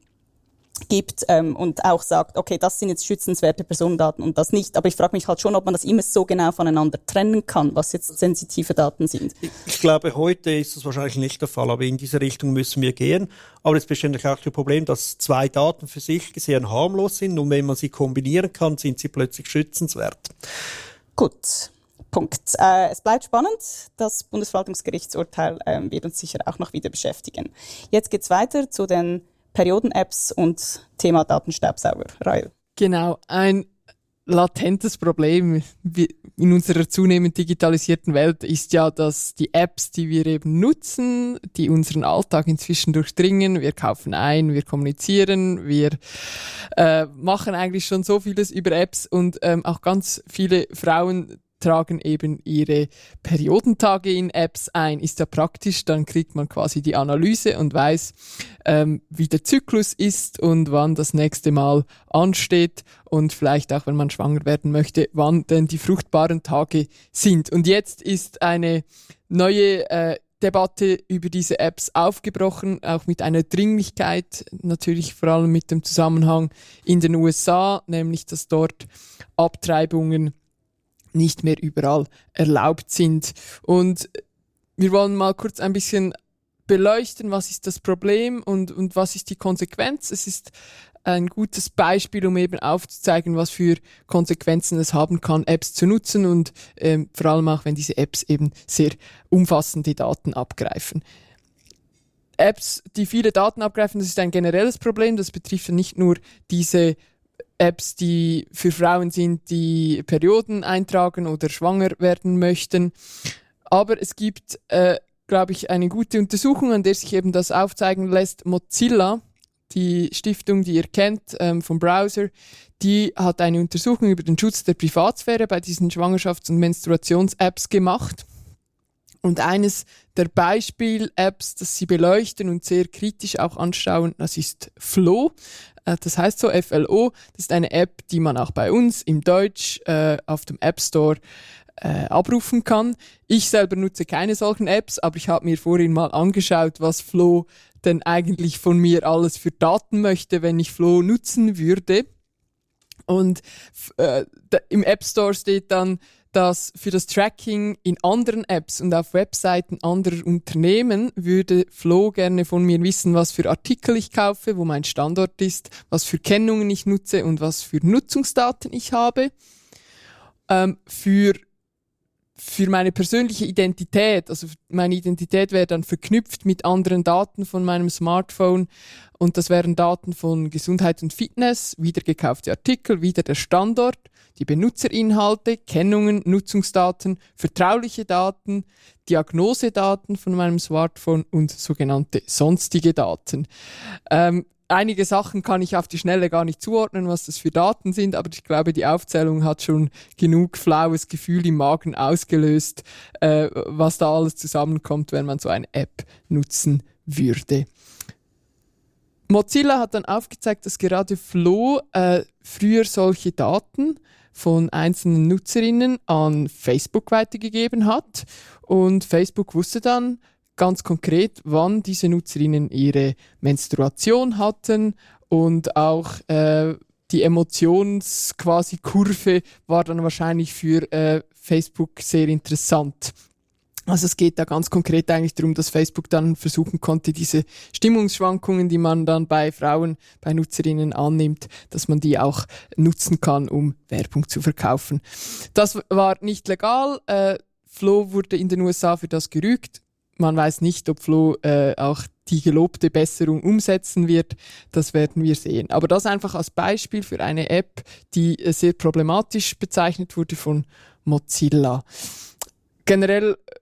gibt ähm, und auch sagt, okay, das sind jetzt schützenswerte Personendaten und das nicht. Aber ich frage mich halt schon, ob man das immer so genau voneinander trennen kann, was jetzt sensitive Daten sind. Ich glaube, heute ist das wahrscheinlich nicht der Fall, aber in diese Richtung müssen wir gehen. Aber es besteht natürlich auch das Problem, dass zwei Daten für sich gesehen harmlos sind und wenn man sie kombinieren kann, sind sie plötzlich schützenswert. Gut. Punkt. Äh, es bleibt spannend. Das Bundesverwaltungsgerichtsurteil äh, wird uns sicher auch noch wieder beschäftigen. Jetzt geht's weiter zu den Perioden-Apps und Thema Datenstaubsauger. Rael. Genau, ein latentes Problem in unserer zunehmend digitalisierten Welt ist ja, dass die Apps, die wir eben nutzen, die unseren Alltag inzwischen durchdringen, wir kaufen ein, wir kommunizieren, wir äh, machen eigentlich schon so vieles über Apps und ähm, auch ganz viele Frauen tragen eben ihre Periodentage in Apps ein. Ist ja praktisch, dann kriegt man quasi die Analyse und weiß, ähm, wie der Zyklus ist und wann das nächste Mal ansteht und vielleicht auch, wenn man schwanger werden möchte, wann denn die fruchtbaren Tage sind. Und jetzt ist eine neue äh, Debatte über diese Apps aufgebrochen, auch mit einer Dringlichkeit, natürlich vor allem mit dem Zusammenhang in den USA, nämlich dass dort Abtreibungen nicht mehr überall erlaubt sind. Und wir wollen mal kurz ein bisschen beleuchten, was ist das Problem und, und was ist die Konsequenz. Es ist ein gutes Beispiel, um eben aufzuzeigen, was für Konsequenzen es haben kann, Apps zu nutzen und ähm, vor allem auch, wenn diese Apps eben sehr umfassende Daten abgreifen. Apps, die viele Daten abgreifen, das ist ein generelles Problem. Das betrifft ja nicht nur diese Apps, die für Frauen sind, die Perioden eintragen oder schwanger werden möchten. Aber es gibt, äh, glaube ich, eine gute Untersuchung, an der sich eben das aufzeigen lässt. Mozilla, die Stiftung, die ihr kennt ähm, vom Browser, die hat eine Untersuchung über den Schutz der Privatsphäre bei diesen Schwangerschafts- und Menstruations-Apps gemacht. Und eines der Beispiel-Apps, das sie beleuchten und sehr kritisch auch anschauen, das ist Flow. Äh, das heißt so FLO. Das ist eine App, die man auch bei uns im Deutsch äh, auf dem App Store äh, abrufen kann. Ich selber nutze keine solchen Apps, aber ich habe mir vorhin mal angeschaut, was Flow denn eigentlich von mir alles für Daten möchte, wenn ich Flow nutzen würde. Und äh, im App Store steht dann dass für das Tracking in anderen Apps und auf Webseiten anderer Unternehmen würde Flo gerne von mir wissen, was für Artikel ich kaufe, wo mein Standort ist, was für Kennungen ich nutze und was für Nutzungsdaten ich habe. Ähm, für für meine persönliche Identität, also meine Identität wäre dann verknüpft mit anderen Daten von meinem Smartphone und das wären Daten von Gesundheit und Fitness, wieder gekaufte Artikel, wieder der Standort, die Benutzerinhalte, Kennungen, Nutzungsdaten, vertrauliche Daten, Diagnosedaten von meinem Smartphone und sogenannte sonstige Daten. Ähm, einige Sachen kann ich auf die Schnelle gar nicht zuordnen, was das für Daten sind, aber ich glaube, die Aufzählung hat schon genug flaues Gefühl im Magen ausgelöst, äh, was da alles zusammenkommt, wenn man so eine App nutzen würde. Mozilla hat dann aufgezeigt, dass gerade Flow äh, früher solche Daten von einzelnen Nutzerinnen an Facebook weitergegeben hat und Facebook wusste dann, ganz konkret, wann diese Nutzerinnen ihre Menstruation hatten und auch äh, die Emotions quasi Kurve war dann wahrscheinlich für äh, Facebook sehr interessant. Also es geht da ganz konkret eigentlich darum, dass Facebook dann versuchen konnte, diese Stimmungsschwankungen, die man dann bei Frauen, bei Nutzerinnen annimmt, dass man die auch nutzen kann, um Werbung zu verkaufen. Das war nicht legal. Äh, Flo wurde in den USA für das gerügt man weiß nicht, ob Flo äh, auch die gelobte Besserung umsetzen wird. Das werden wir sehen. Aber das einfach als Beispiel für eine App, die äh, sehr problematisch bezeichnet wurde von Mozilla. Generell äh,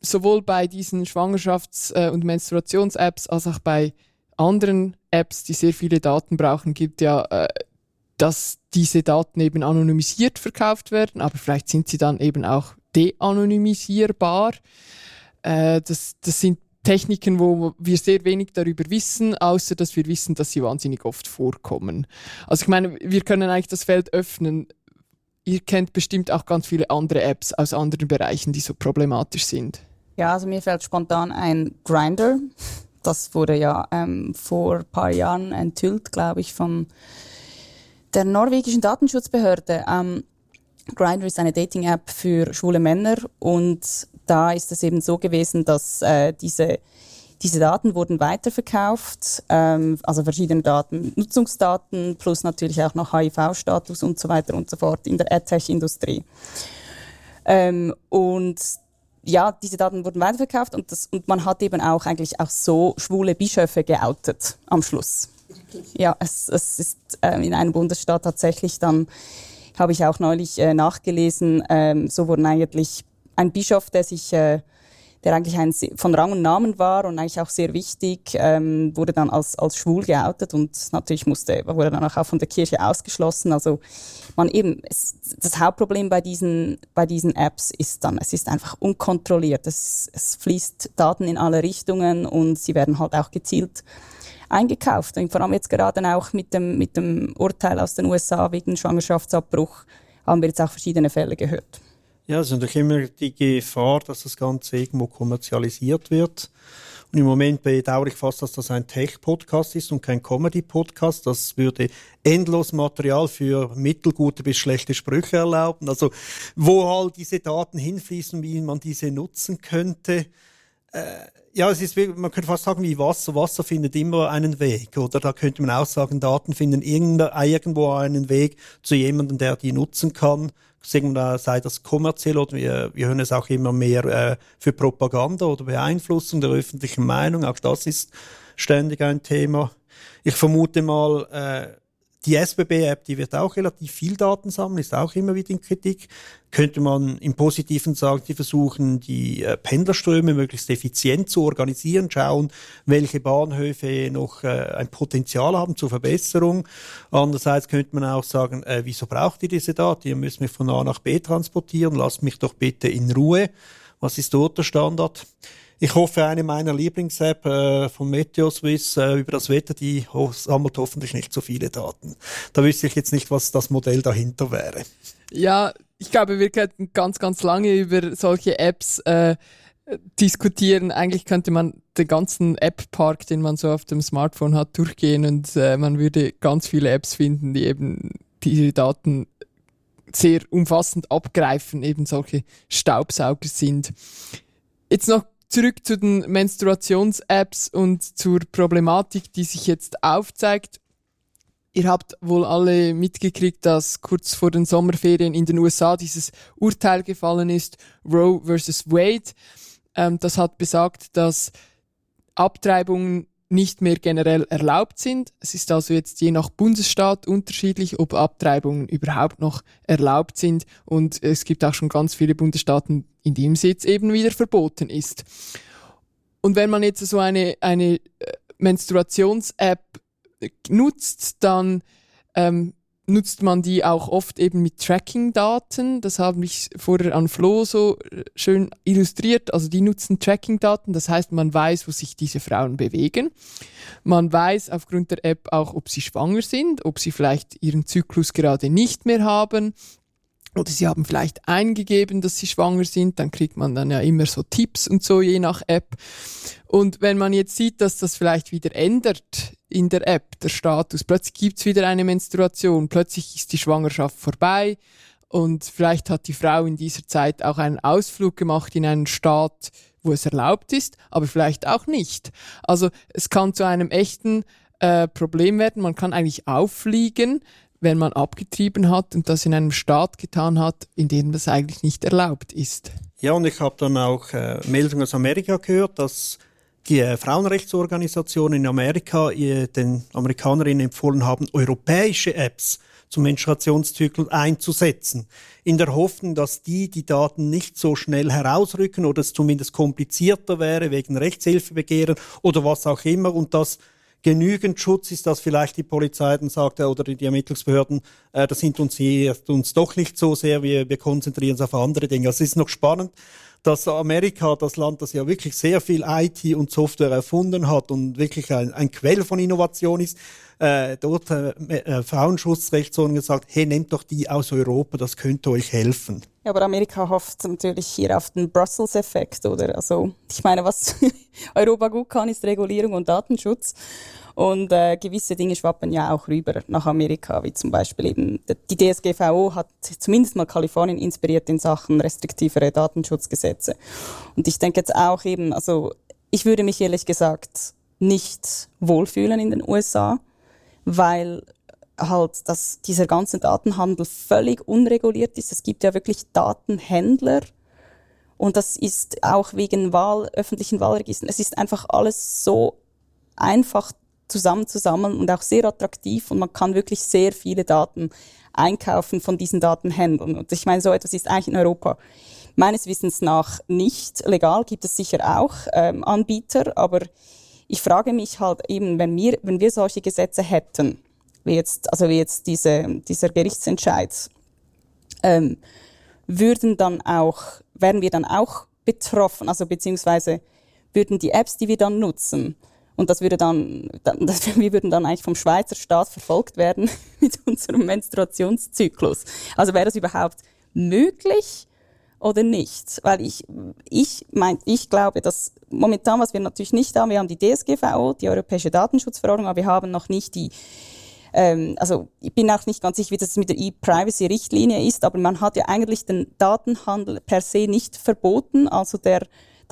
sowohl bei diesen Schwangerschafts- äh, und Menstruations-Apps als auch bei anderen Apps, die sehr viele Daten brauchen, gibt ja, äh, dass diese Daten eben anonymisiert verkauft werden, aber vielleicht sind sie dann eben auch de-anonymisierbar. Äh, das, das sind Techniken, wo wir sehr wenig darüber wissen, außer dass wir wissen, dass sie wahnsinnig oft vorkommen. Also ich meine, wir können eigentlich das Feld öffnen. Ihr kennt bestimmt auch ganz viele andere Apps aus anderen Bereichen, die so problematisch sind. Ja, also mir fällt spontan ein Grinder. das wurde ja ähm, vor ein paar Jahren enthüllt, glaube ich, von der norwegischen Datenschutzbehörde. Ähm, Grindr ist eine Dating-App für schwule Männer und da ist es eben so gewesen, dass äh, diese diese Daten wurden weiterverkauft, ähm, also verschiedene Daten, Nutzungsdaten plus natürlich auch noch HIV-Status und so weiter und so fort in der AdTech-Industrie. Ähm, und ja, diese Daten wurden weiterverkauft und, das, und man hat eben auch eigentlich auch so schwule Bischöfe geoutet am Schluss. Ja, es, es ist äh, in einem Bundesstaat tatsächlich dann, habe ich auch neulich äh, nachgelesen, ähm, so wurden eigentlich ein Bischof, der sich äh, der eigentlich ein, von Rang und Namen war und eigentlich auch sehr wichtig, ähm, wurde dann als, als schwul geoutet und natürlich musste, wurde dann auch von der Kirche ausgeschlossen. Also man eben, es, das Hauptproblem bei diesen, bei diesen Apps ist dann, es ist einfach unkontrolliert. Es, es fließt Daten in alle Richtungen und sie werden halt auch gezielt eingekauft. Und vor allem jetzt gerade auch mit dem, mit dem Urteil aus den USA wegen Schwangerschaftsabbruch haben wir jetzt auch verschiedene Fälle gehört. Ja, es ist natürlich immer die Gefahr, dass das Ganze irgendwo kommerzialisiert wird. Und im Moment bedauere ich fast, dass das ein Tech-Podcast ist und kein Comedy-Podcast. Das würde endlos Material für mittelgute bis schlechte Sprüche erlauben. Also, wo halt diese Daten hinfließen, wie man diese nutzen könnte. Äh, ja, es ist, man könnte fast sagen, wie Wasser. Wasser findet immer einen Weg. Oder da könnte man auch sagen, Daten finden irgendwo einen Weg zu jemandem, der die nutzen kann sagen wir, sei das kommerziell oder wir, wir hören es auch immer mehr äh, für Propaganda oder Beeinflussung der öffentlichen Meinung. Auch das ist ständig ein Thema. Ich vermute mal, äh, die SBB-App, die wird auch relativ viel Daten sammeln, ist auch immer wieder in Kritik. Könnte man im Positiven sagen, die versuchen, die äh, Pendlerströme möglichst effizient zu organisieren, schauen, welche Bahnhöfe noch äh, ein Potenzial haben zur Verbesserung. Andererseits könnte man auch sagen, äh, wieso braucht ihr diese Daten? Ihr müsst mich von A nach B transportieren, lasst mich doch bitte in Ruhe. Was ist dort der Standard? Ich hoffe, eine meiner Lieblings-App äh, von Meteoswiss äh, über das Wetter, die ho sammelt hoffentlich nicht so viele Daten. Da wüsste ich jetzt nicht, was das Modell dahinter wäre. Ja, ich glaube, wir könnten ganz, ganz lange über solche Apps äh, diskutieren. Eigentlich könnte man den ganzen App-Park, den man so auf dem Smartphone hat, durchgehen und äh, man würde ganz viele Apps finden, die eben diese Daten sehr umfassend abgreifen, eben solche Staubsauger sind. Jetzt noch zurück zu den Menstruations-Apps und zur Problematik, die sich jetzt aufzeigt. Ihr habt wohl alle mitgekriegt, dass kurz vor den Sommerferien in den USA dieses Urteil gefallen ist, Roe versus Wade. Ähm, das hat besagt, dass Abtreibungen nicht mehr generell erlaubt sind. Es ist also jetzt je nach Bundesstaat unterschiedlich, ob Abtreibungen überhaupt noch erlaubt sind. Und es gibt auch schon ganz viele Bundesstaaten, in denen es jetzt eben wieder verboten ist. Und wenn man jetzt so eine, eine äh, Menstruations-App nutzt, dann ähm, nutzt man die auch oft eben mit Tracking-Daten. Das habe ich vorher an Flo so äh, schön illustriert. Also die nutzen Tracking-Daten. Das heißt, man weiß, wo sich diese Frauen bewegen. Man weiß aufgrund der App auch, ob sie schwanger sind, ob sie vielleicht ihren Zyklus gerade nicht mehr haben. Oder sie haben vielleicht eingegeben, dass sie schwanger sind, dann kriegt man dann ja immer so Tipps und so je nach App. Und wenn man jetzt sieht, dass das vielleicht wieder ändert in der App, der Status. Plötzlich gibt's wieder eine Menstruation, plötzlich ist die Schwangerschaft vorbei und vielleicht hat die Frau in dieser Zeit auch einen Ausflug gemacht in einen Staat, wo es erlaubt ist, aber vielleicht auch nicht. Also es kann zu einem echten äh, Problem werden. Man kann eigentlich auffliegen, wenn man abgetrieben hat und das in einem Staat getan hat, in dem das eigentlich nicht erlaubt ist. Ja, und ich habe dann auch äh, Meldungen aus Amerika gehört, dass die äh, Frauenrechtsorganisationen in Amerika äh, den Amerikanerinnen empfohlen haben, europäische Apps zum Menstruationszyklus einzusetzen, in der Hoffnung, dass die die Daten nicht so schnell herausrücken oder es zumindest komplizierter wäre wegen Rechtshilfebegehren oder was auch immer und dass genügend Schutz ist, dass vielleicht die Polizei dann sagt äh, oder die Ermittlungsbehörden, äh, das sind uns, hier, uns doch nicht so sehr, wir, wir konzentrieren uns auf andere Dinge. Also es ist noch spannend, dass Amerika, das Land, das ja wirklich sehr viel IT und Software erfunden hat und wirklich ein, ein Quell von Innovation ist, äh, dort äh, äh, Frauenschutzrechtsordnung gesagt, hey, nehmt doch die aus Europa, das könnte euch helfen. Ja, aber Amerika hofft natürlich hier auf den Brussels-Effekt, oder? Also, ich meine, was Europa gut kann, ist Regulierung und Datenschutz. Und äh, gewisse Dinge schwappen ja auch rüber nach Amerika, wie zum Beispiel eben die DSGVO hat zumindest mal Kalifornien inspiriert in Sachen restriktivere Datenschutzgesetze. Und ich denke jetzt auch eben, also ich würde mich ehrlich gesagt nicht wohlfühlen in den USA, weil halt dass dieser ganze Datenhandel völlig unreguliert ist. Es gibt ja wirklich Datenhändler und das ist auch wegen Wahl, öffentlichen Wahlregistern. Es ist einfach alles so einfach zusammenzusammeln und auch sehr attraktiv und man kann wirklich sehr viele Daten einkaufen von diesen Datenhändlern. Und ich meine, so etwas ist eigentlich in Europa meines Wissens nach nicht legal, gibt es sicher auch ähm, Anbieter, aber ich frage mich halt eben, wenn wir, wenn wir solche Gesetze hätten, wie jetzt, also wie jetzt diese, dieser Gerichtsentscheid, ähm, würden dann auch, wären wir dann auch betroffen, also beziehungsweise würden die Apps, die wir dann nutzen, und das würde dann, das, wir würden dann eigentlich vom Schweizer Staat verfolgt werden mit unserem Menstruationszyklus. Also wäre das überhaupt möglich oder nicht? Weil ich, ich mein, ich glaube, dass momentan, was wir natürlich nicht haben, wir haben die DSGVO, die Europäische Datenschutzverordnung, aber wir haben noch nicht die ähm, also ich bin auch nicht ganz sicher, wie das mit der E-Privacy-Richtlinie ist, aber man hat ja eigentlich den Datenhandel per se nicht verboten. Also der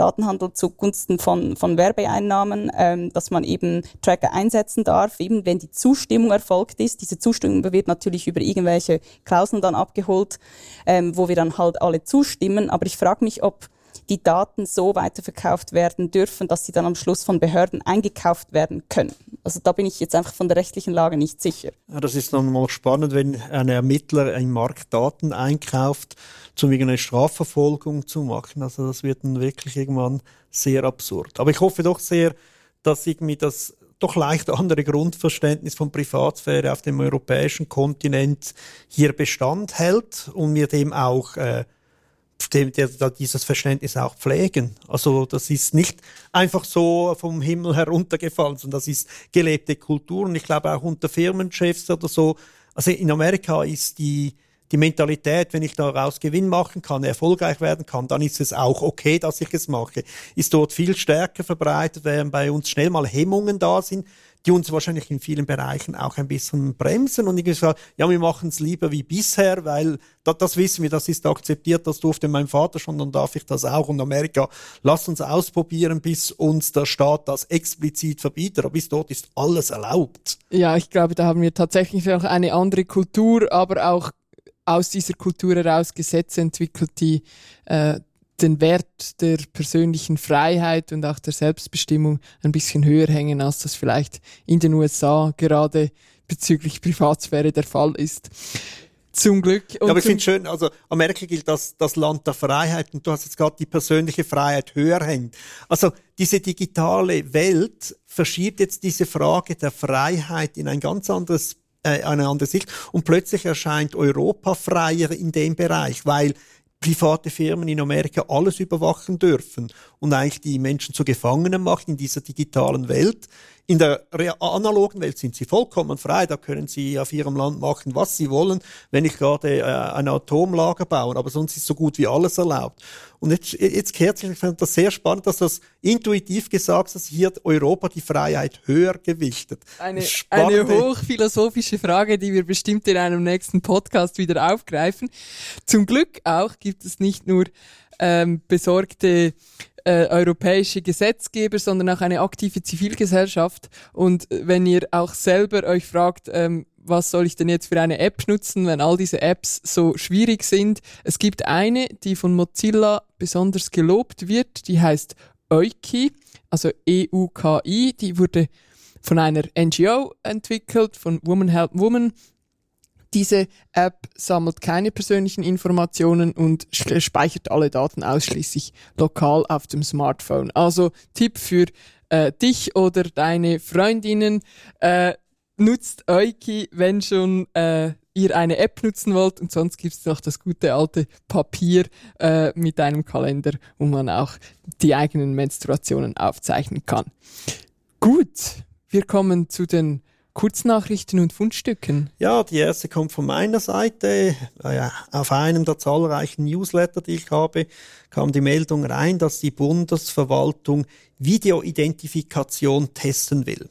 Datenhandel zugunsten von, von Werbeeinnahmen, ähm, dass man eben Tracker einsetzen darf, eben wenn die Zustimmung erfolgt ist. Diese Zustimmung wird natürlich über irgendwelche Klauseln dann abgeholt, ähm, wo wir dann halt alle zustimmen. Aber ich frage mich, ob die Daten so weiterverkauft werden dürfen, dass sie dann am Schluss von Behörden eingekauft werden können. Also da bin ich jetzt einfach von der rechtlichen Lage nicht sicher. Ja, das ist dann mal spannend, wenn ein Ermittler im Markt Daten einkauft, um irgendeine Strafverfolgung zu machen. Also das wird dann wirklich irgendwann sehr absurd. Aber ich hoffe doch sehr, dass irgendwie das doch leicht andere Grundverständnis von Privatsphäre auf dem europäischen Kontinent hier Bestand hält und wir dem auch äh, dieses Verständnis auch pflegen. Also das ist nicht einfach so vom Himmel heruntergefallen, sondern das ist gelebte Kultur. Und ich glaube auch unter Firmenchefs oder so. Also in Amerika ist die die Mentalität, wenn ich daraus Gewinn machen kann, erfolgreich werden kann, dann ist es auch okay, dass ich es mache, ist dort viel stärker verbreitet, während bei uns schnell mal Hemmungen da sind, die uns wahrscheinlich in vielen Bereichen auch ein bisschen bremsen. Und ich gesagt, ja, wir machen es lieber wie bisher, weil das, das wissen wir, das ist akzeptiert, das durfte mein Vater schon, dann darf ich das auch. Und Amerika, lass uns ausprobieren, bis uns der Staat das explizit verbietet. Aber bis dort ist alles erlaubt. Ja, ich glaube, da haben wir tatsächlich auch eine andere Kultur, aber auch aus dieser Kultur heraus Gesetze entwickelt, die äh, den Wert der persönlichen Freiheit und auch der Selbstbestimmung ein bisschen höher hängen, als das vielleicht in den USA gerade bezüglich Privatsphäre der Fall ist. Zum Glück. Und ja, aber ich finde schön, also Amerika gilt als das Land der Freiheit und du hast jetzt gerade die persönliche Freiheit höher hängt. Also diese digitale Welt verschiebt jetzt diese Frage der Freiheit in ein ganz anderes äh, eine andere Sicht und plötzlich erscheint Europa freier in dem Bereich, weil private Firmen in Amerika alles überwachen dürfen und eigentlich die Menschen zu Gefangenen machen in dieser digitalen Welt. In der analogen Welt sind sie vollkommen frei, da können sie auf ihrem Land machen, was sie wollen, wenn ich gerade äh, ein Atomlager bauen, aber sonst ist so gut wie alles erlaubt. Und jetzt, jetzt kehrt sich, ich finde das sehr spannend, dass das intuitiv gesagt, dass hier Europa die Freiheit höher gewichtet. Eine, eine hochphilosophische Frage, die wir bestimmt in einem nächsten Podcast wieder aufgreifen. Zum Glück auch gibt es nicht nur ähm, besorgte äh, europäische Gesetzgeber, sondern auch eine aktive Zivilgesellschaft. Und äh, wenn ihr auch selber euch fragt, ähm, was soll ich denn jetzt für eine App nutzen, wenn all diese Apps so schwierig sind? Es gibt eine, die von Mozilla besonders gelobt wird, die heißt Euki, also EUKI, die wurde von einer NGO entwickelt, von Woman Help Woman. Diese App sammelt keine persönlichen Informationen und speichert alle Daten ausschließlich lokal auf dem Smartphone. Also Tipp für äh, dich oder deine Freundinnen, äh, nutzt Euki, wenn schon äh, ihr eine App nutzen wollt und sonst gibt es noch das gute alte Papier äh, mit einem Kalender, wo man auch die eigenen Menstruationen aufzeichnen kann. Gut, wir kommen zu den Kurznachrichten und Fundstücken. Ja, die erste kommt von meiner Seite. Äh, auf einem der zahlreichen Newsletter, die ich habe, kam die Meldung rein, dass die Bundesverwaltung Videoidentifikation testen will.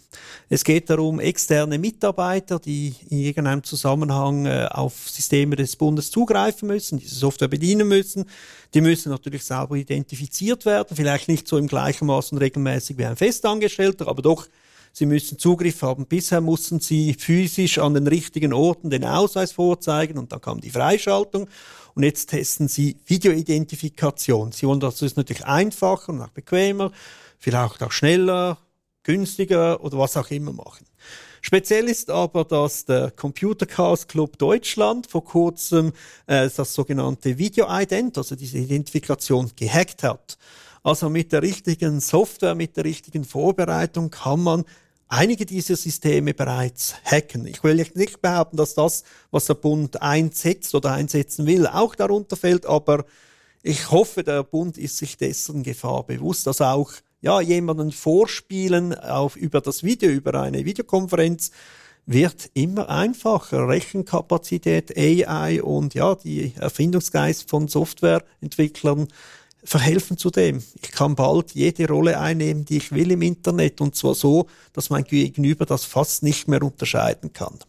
Es geht darum, externe Mitarbeiter, die in irgendeinem Zusammenhang äh, auf Systeme des Bundes zugreifen müssen, diese Software bedienen müssen, die müssen natürlich sauber identifiziert werden, vielleicht nicht so im gleichen Maß und regelmäßig wie ein Festangestellter, aber doch Sie müssen Zugriff haben. Bisher mussten Sie physisch an den richtigen Orten den Ausweis vorzeigen und dann kam die Freischaltung. Und jetzt testen Sie Videoidentifikation. Sie wollen das ist natürlich einfacher und auch bequemer, vielleicht auch schneller, günstiger oder was auch immer machen. Speziell ist aber, dass der Computer Chaos Club Deutschland vor kurzem äh, das sogenannte Video-Ident, also diese Identifikation, gehackt hat. Also mit der richtigen Software, mit der richtigen Vorbereitung kann man einige dieser Systeme bereits hacken. Ich will nicht behaupten, dass das, was der Bund einsetzt oder einsetzen will, auch darunter fällt, aber ich hoffe, der Bund ist sich dessen Gefahr bewusst, dass auch ja, jemanden vorspielen auf, über das Video, über eine Videokonferenz, wird immer einfacher. Rechenkapazität, AI und ja, die Erfindungsgeist von Softwareentwicklern verhelfen zu dem. Ich kann bald jede Rolle einnehmen, die ich will im Internet und zwar so, dass mein Gegenüber das fast nicht mehr unterscheiden kann.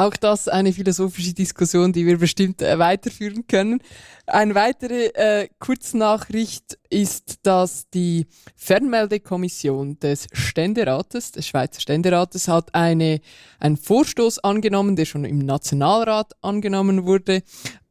Auch das eine philosophische Diskussion, die wir bestimmt äh, weiterführen können. Eine weitere äh, Kurznachricht ist, dass die Fernmeldekommission des Ständerates, des Schweizer Ständerates, hat eine, einen Vorstoß angenommen, der schon im Nationalrat angenommen wurde.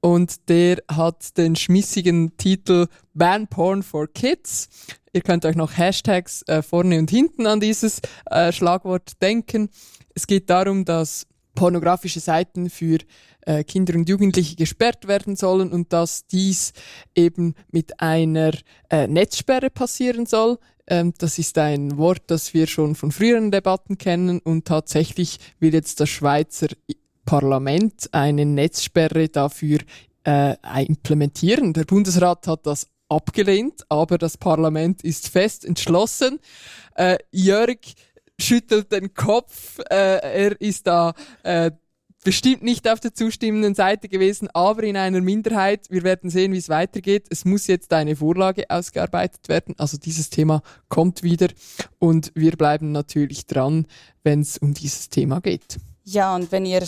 Und der hat den schmissigen Titel Ban Porn for Kids. Ihr könnt euch noch Hashtags äh, vorne und hinten an dieses äh, Schlagwort denken. Es geht darum, dass pornografische Seiten für äh, Kinder und Jugendliche gesperrt werden sollen und dass dies eben mit einer äh, Netzsperre passieren soll. Ähm, das ist ein Wort, das wir schon von früheren Debatten kennen und tatsächlich will jetzt das Schweizer Parlament eine Netzsperre dafür äh, implementieren. Der Bundesrat hat das abgelehnt, aber das Parlament ist fest entschlossen. Äh, Jörg schüttelt den Kopf. Äh, er ist da äh, bestimmt nicht auf der zustimmenden Seite gewesen, aber in einer Minderheit. Wir werden sehen, wie es weitergeht. Es muss jetzt eine Vorlage ausgearbeitet werden. Also dieses Thema kommt wieder und wir bleiben natürlich dran, wenn es um dieses Thema geht. Ja, und wenn ihr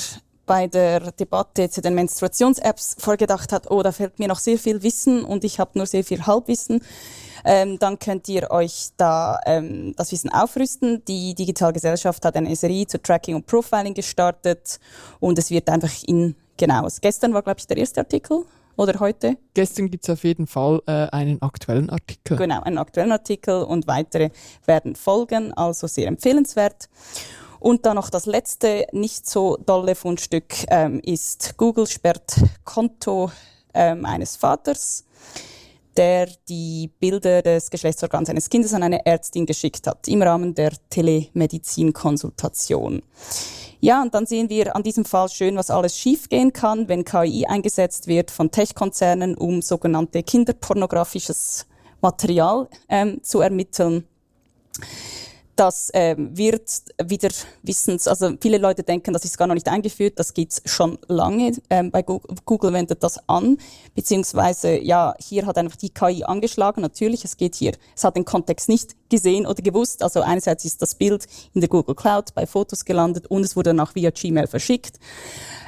bei der Debatte zu den Menstruations-Apps vorgedacht habt, oh, da fehlt mir noch sehr viel Wissen und ich habe nur sehr viel Halbwissen, ähm, dann könnt ihr euch da ähm, das Wissen aufrüsten. Die Digitalgesellschaft hat eine Serie zu Tracking und Profiling gestartet und es wird einfach in, genau, gestern war, glaube ich, der erste Artikel. Oder heute? Gestern gibt es auf jeden Fall äh, einen aktuellen Artikel. Genau, einen aktuellen Artikel und weitere werden folgen, also sehr empfehlenswert. Und dann noch das letzte, nicht so dolle Fundstück ähm, ist, Google sperrt Konto ähm, eines Vaters der die Bilder des Geschlechtsorgans eines Kindes an eine Ärztin geschickt hat, im Rahmen der Telemedizinkonsultation. Ja, und dann sehen wir an diesem Fall schön, was alles schiefgehen kann, wenn KI eingesetzt wird von Tech-Konzernen, um sogenannte kinderpornografisches Material ähm, zu ermitteln das ähm, wird wieder Wissens, also viele Leute denken, das ist gar noch nicht eingeführt, das gibt's schon lange. Ähm, bei Google, Google wendet das an, beziehungsweise ja, hier hat einfach die KI angeschlagen. Natürlich, es geht hier, es hat den Kontext nicht gesehen oder gewusst. Also einerseits ist das Bild in der Google Cloud bei Fotos gelandet und es wurde dann auch via Gmail verschickt.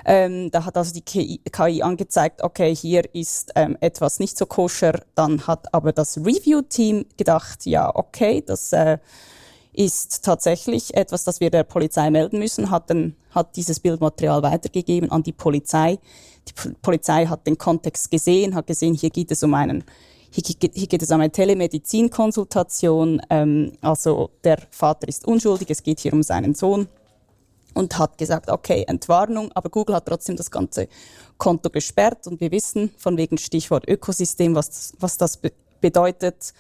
Ähm, da hat also die KI angezeigt, okay, hier ist ähm, etwas nicht so koscher. Dann hat aber das Review-Team gedacht, ja, okay, das äh, ist tatsächlich etwas, das wir der Polizei melden müssen, hat, den, hat dieses Bildmaterial weitergegeben an die Polizei. Die Polizei hat den Kontext gesehen, hat gesehen, hier geht es um einen hier, hier geht es um eine Telemedizinkonsultation. Ähm, also der Vater ist unschuldig, es geht hier um seinen Sohn und hat gesagt, okay, Entwarnung, aber Google hat trotzdem das ganze Konto gesperrt und wir wissen von wegen Stichwort Ökosystem, was, was das be bedeutet.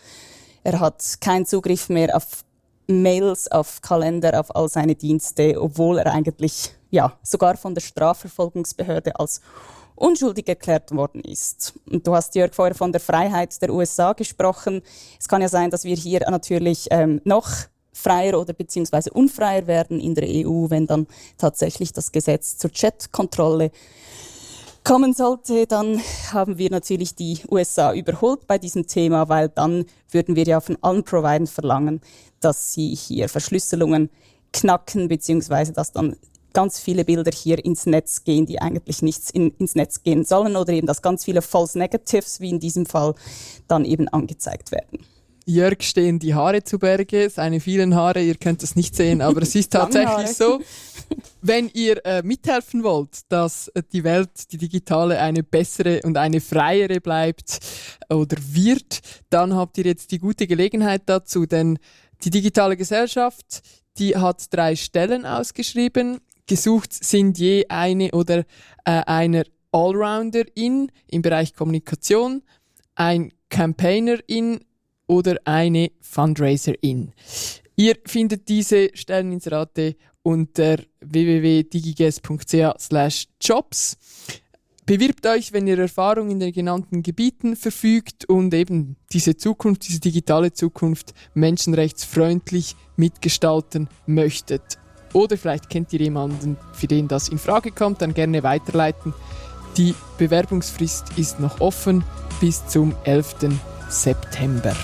Er hat keinen Zugriff mehr auf Mails, auf Kalender, auf all seine Dienste, obwohl er eigentlich ja, sogar von der Strafverfolgungsbehörde als unschuldig erklärt worden ist. Und du hast, Jörg, vorher von der Freiheit der USA gesprochen. Es kann ja sein, dass wir hier natürlich ähm, noch freier oder beziehungsweise unfreier werden in der EU, wenn dann tatsächlich das Gesetz zur Chatkontrolle kommen sollte, dann haben wir natürlich die USA überholt bei diesem Thema, weil dann würden wir ja von allen Providern verlangen, dass sie hier Verschlüsselungen knacken, beziehungsweise dass dann ganz viele Bilder hier ins Netz gehen, die eigentlich nichts in, ins Netz gehen sollen oder eben, dass ganz viele False Negatives, wie in diesem Fall, dann eben angezeigt werden. Jörg stehen die Haare zu Berge, seine vielen Haare, ihr könnt es nicht sehen, aber es ist tatsächlich so. Wenn ihr äh, mithelfen wollt, dass die Welt, die digitale, eine bessere und eine freiere bleibt oder wird, dann habt ihr jetzt die gute Gelegenheit dazu, denn die digitale Gesellschaft, die hat drei Stellen ausgeschrieben. Gesucht sind je eine oder äh, einer Allrounder-In im Bereich Kommunikation, ein Campaigner-In oder eine Fundraiser-In. Ihr findet diese Stelleninserate unter www.digiges.ch/jobs. Bewirbt euch, wenn ihr Erfahrung in den genannten Gebieten verfügt und eben diese Zukunft, diese digitale Zukunft menschenrechtsfreundlich mitgestalten möchtet. Oder vielleicht kennt ihr jemanden, für den das in Frage kommt, dann gerne weiterleiten. Die Bewerbungsfrist ist noch offen bis zum 11. September.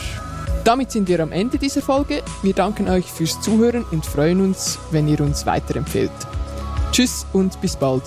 Damit sind wir am Ende dieser Folge. Wir danken euch fürs Zuhören und freuen uns, wenn ihr uns weiterempfehlt. Tschüss und bis bald.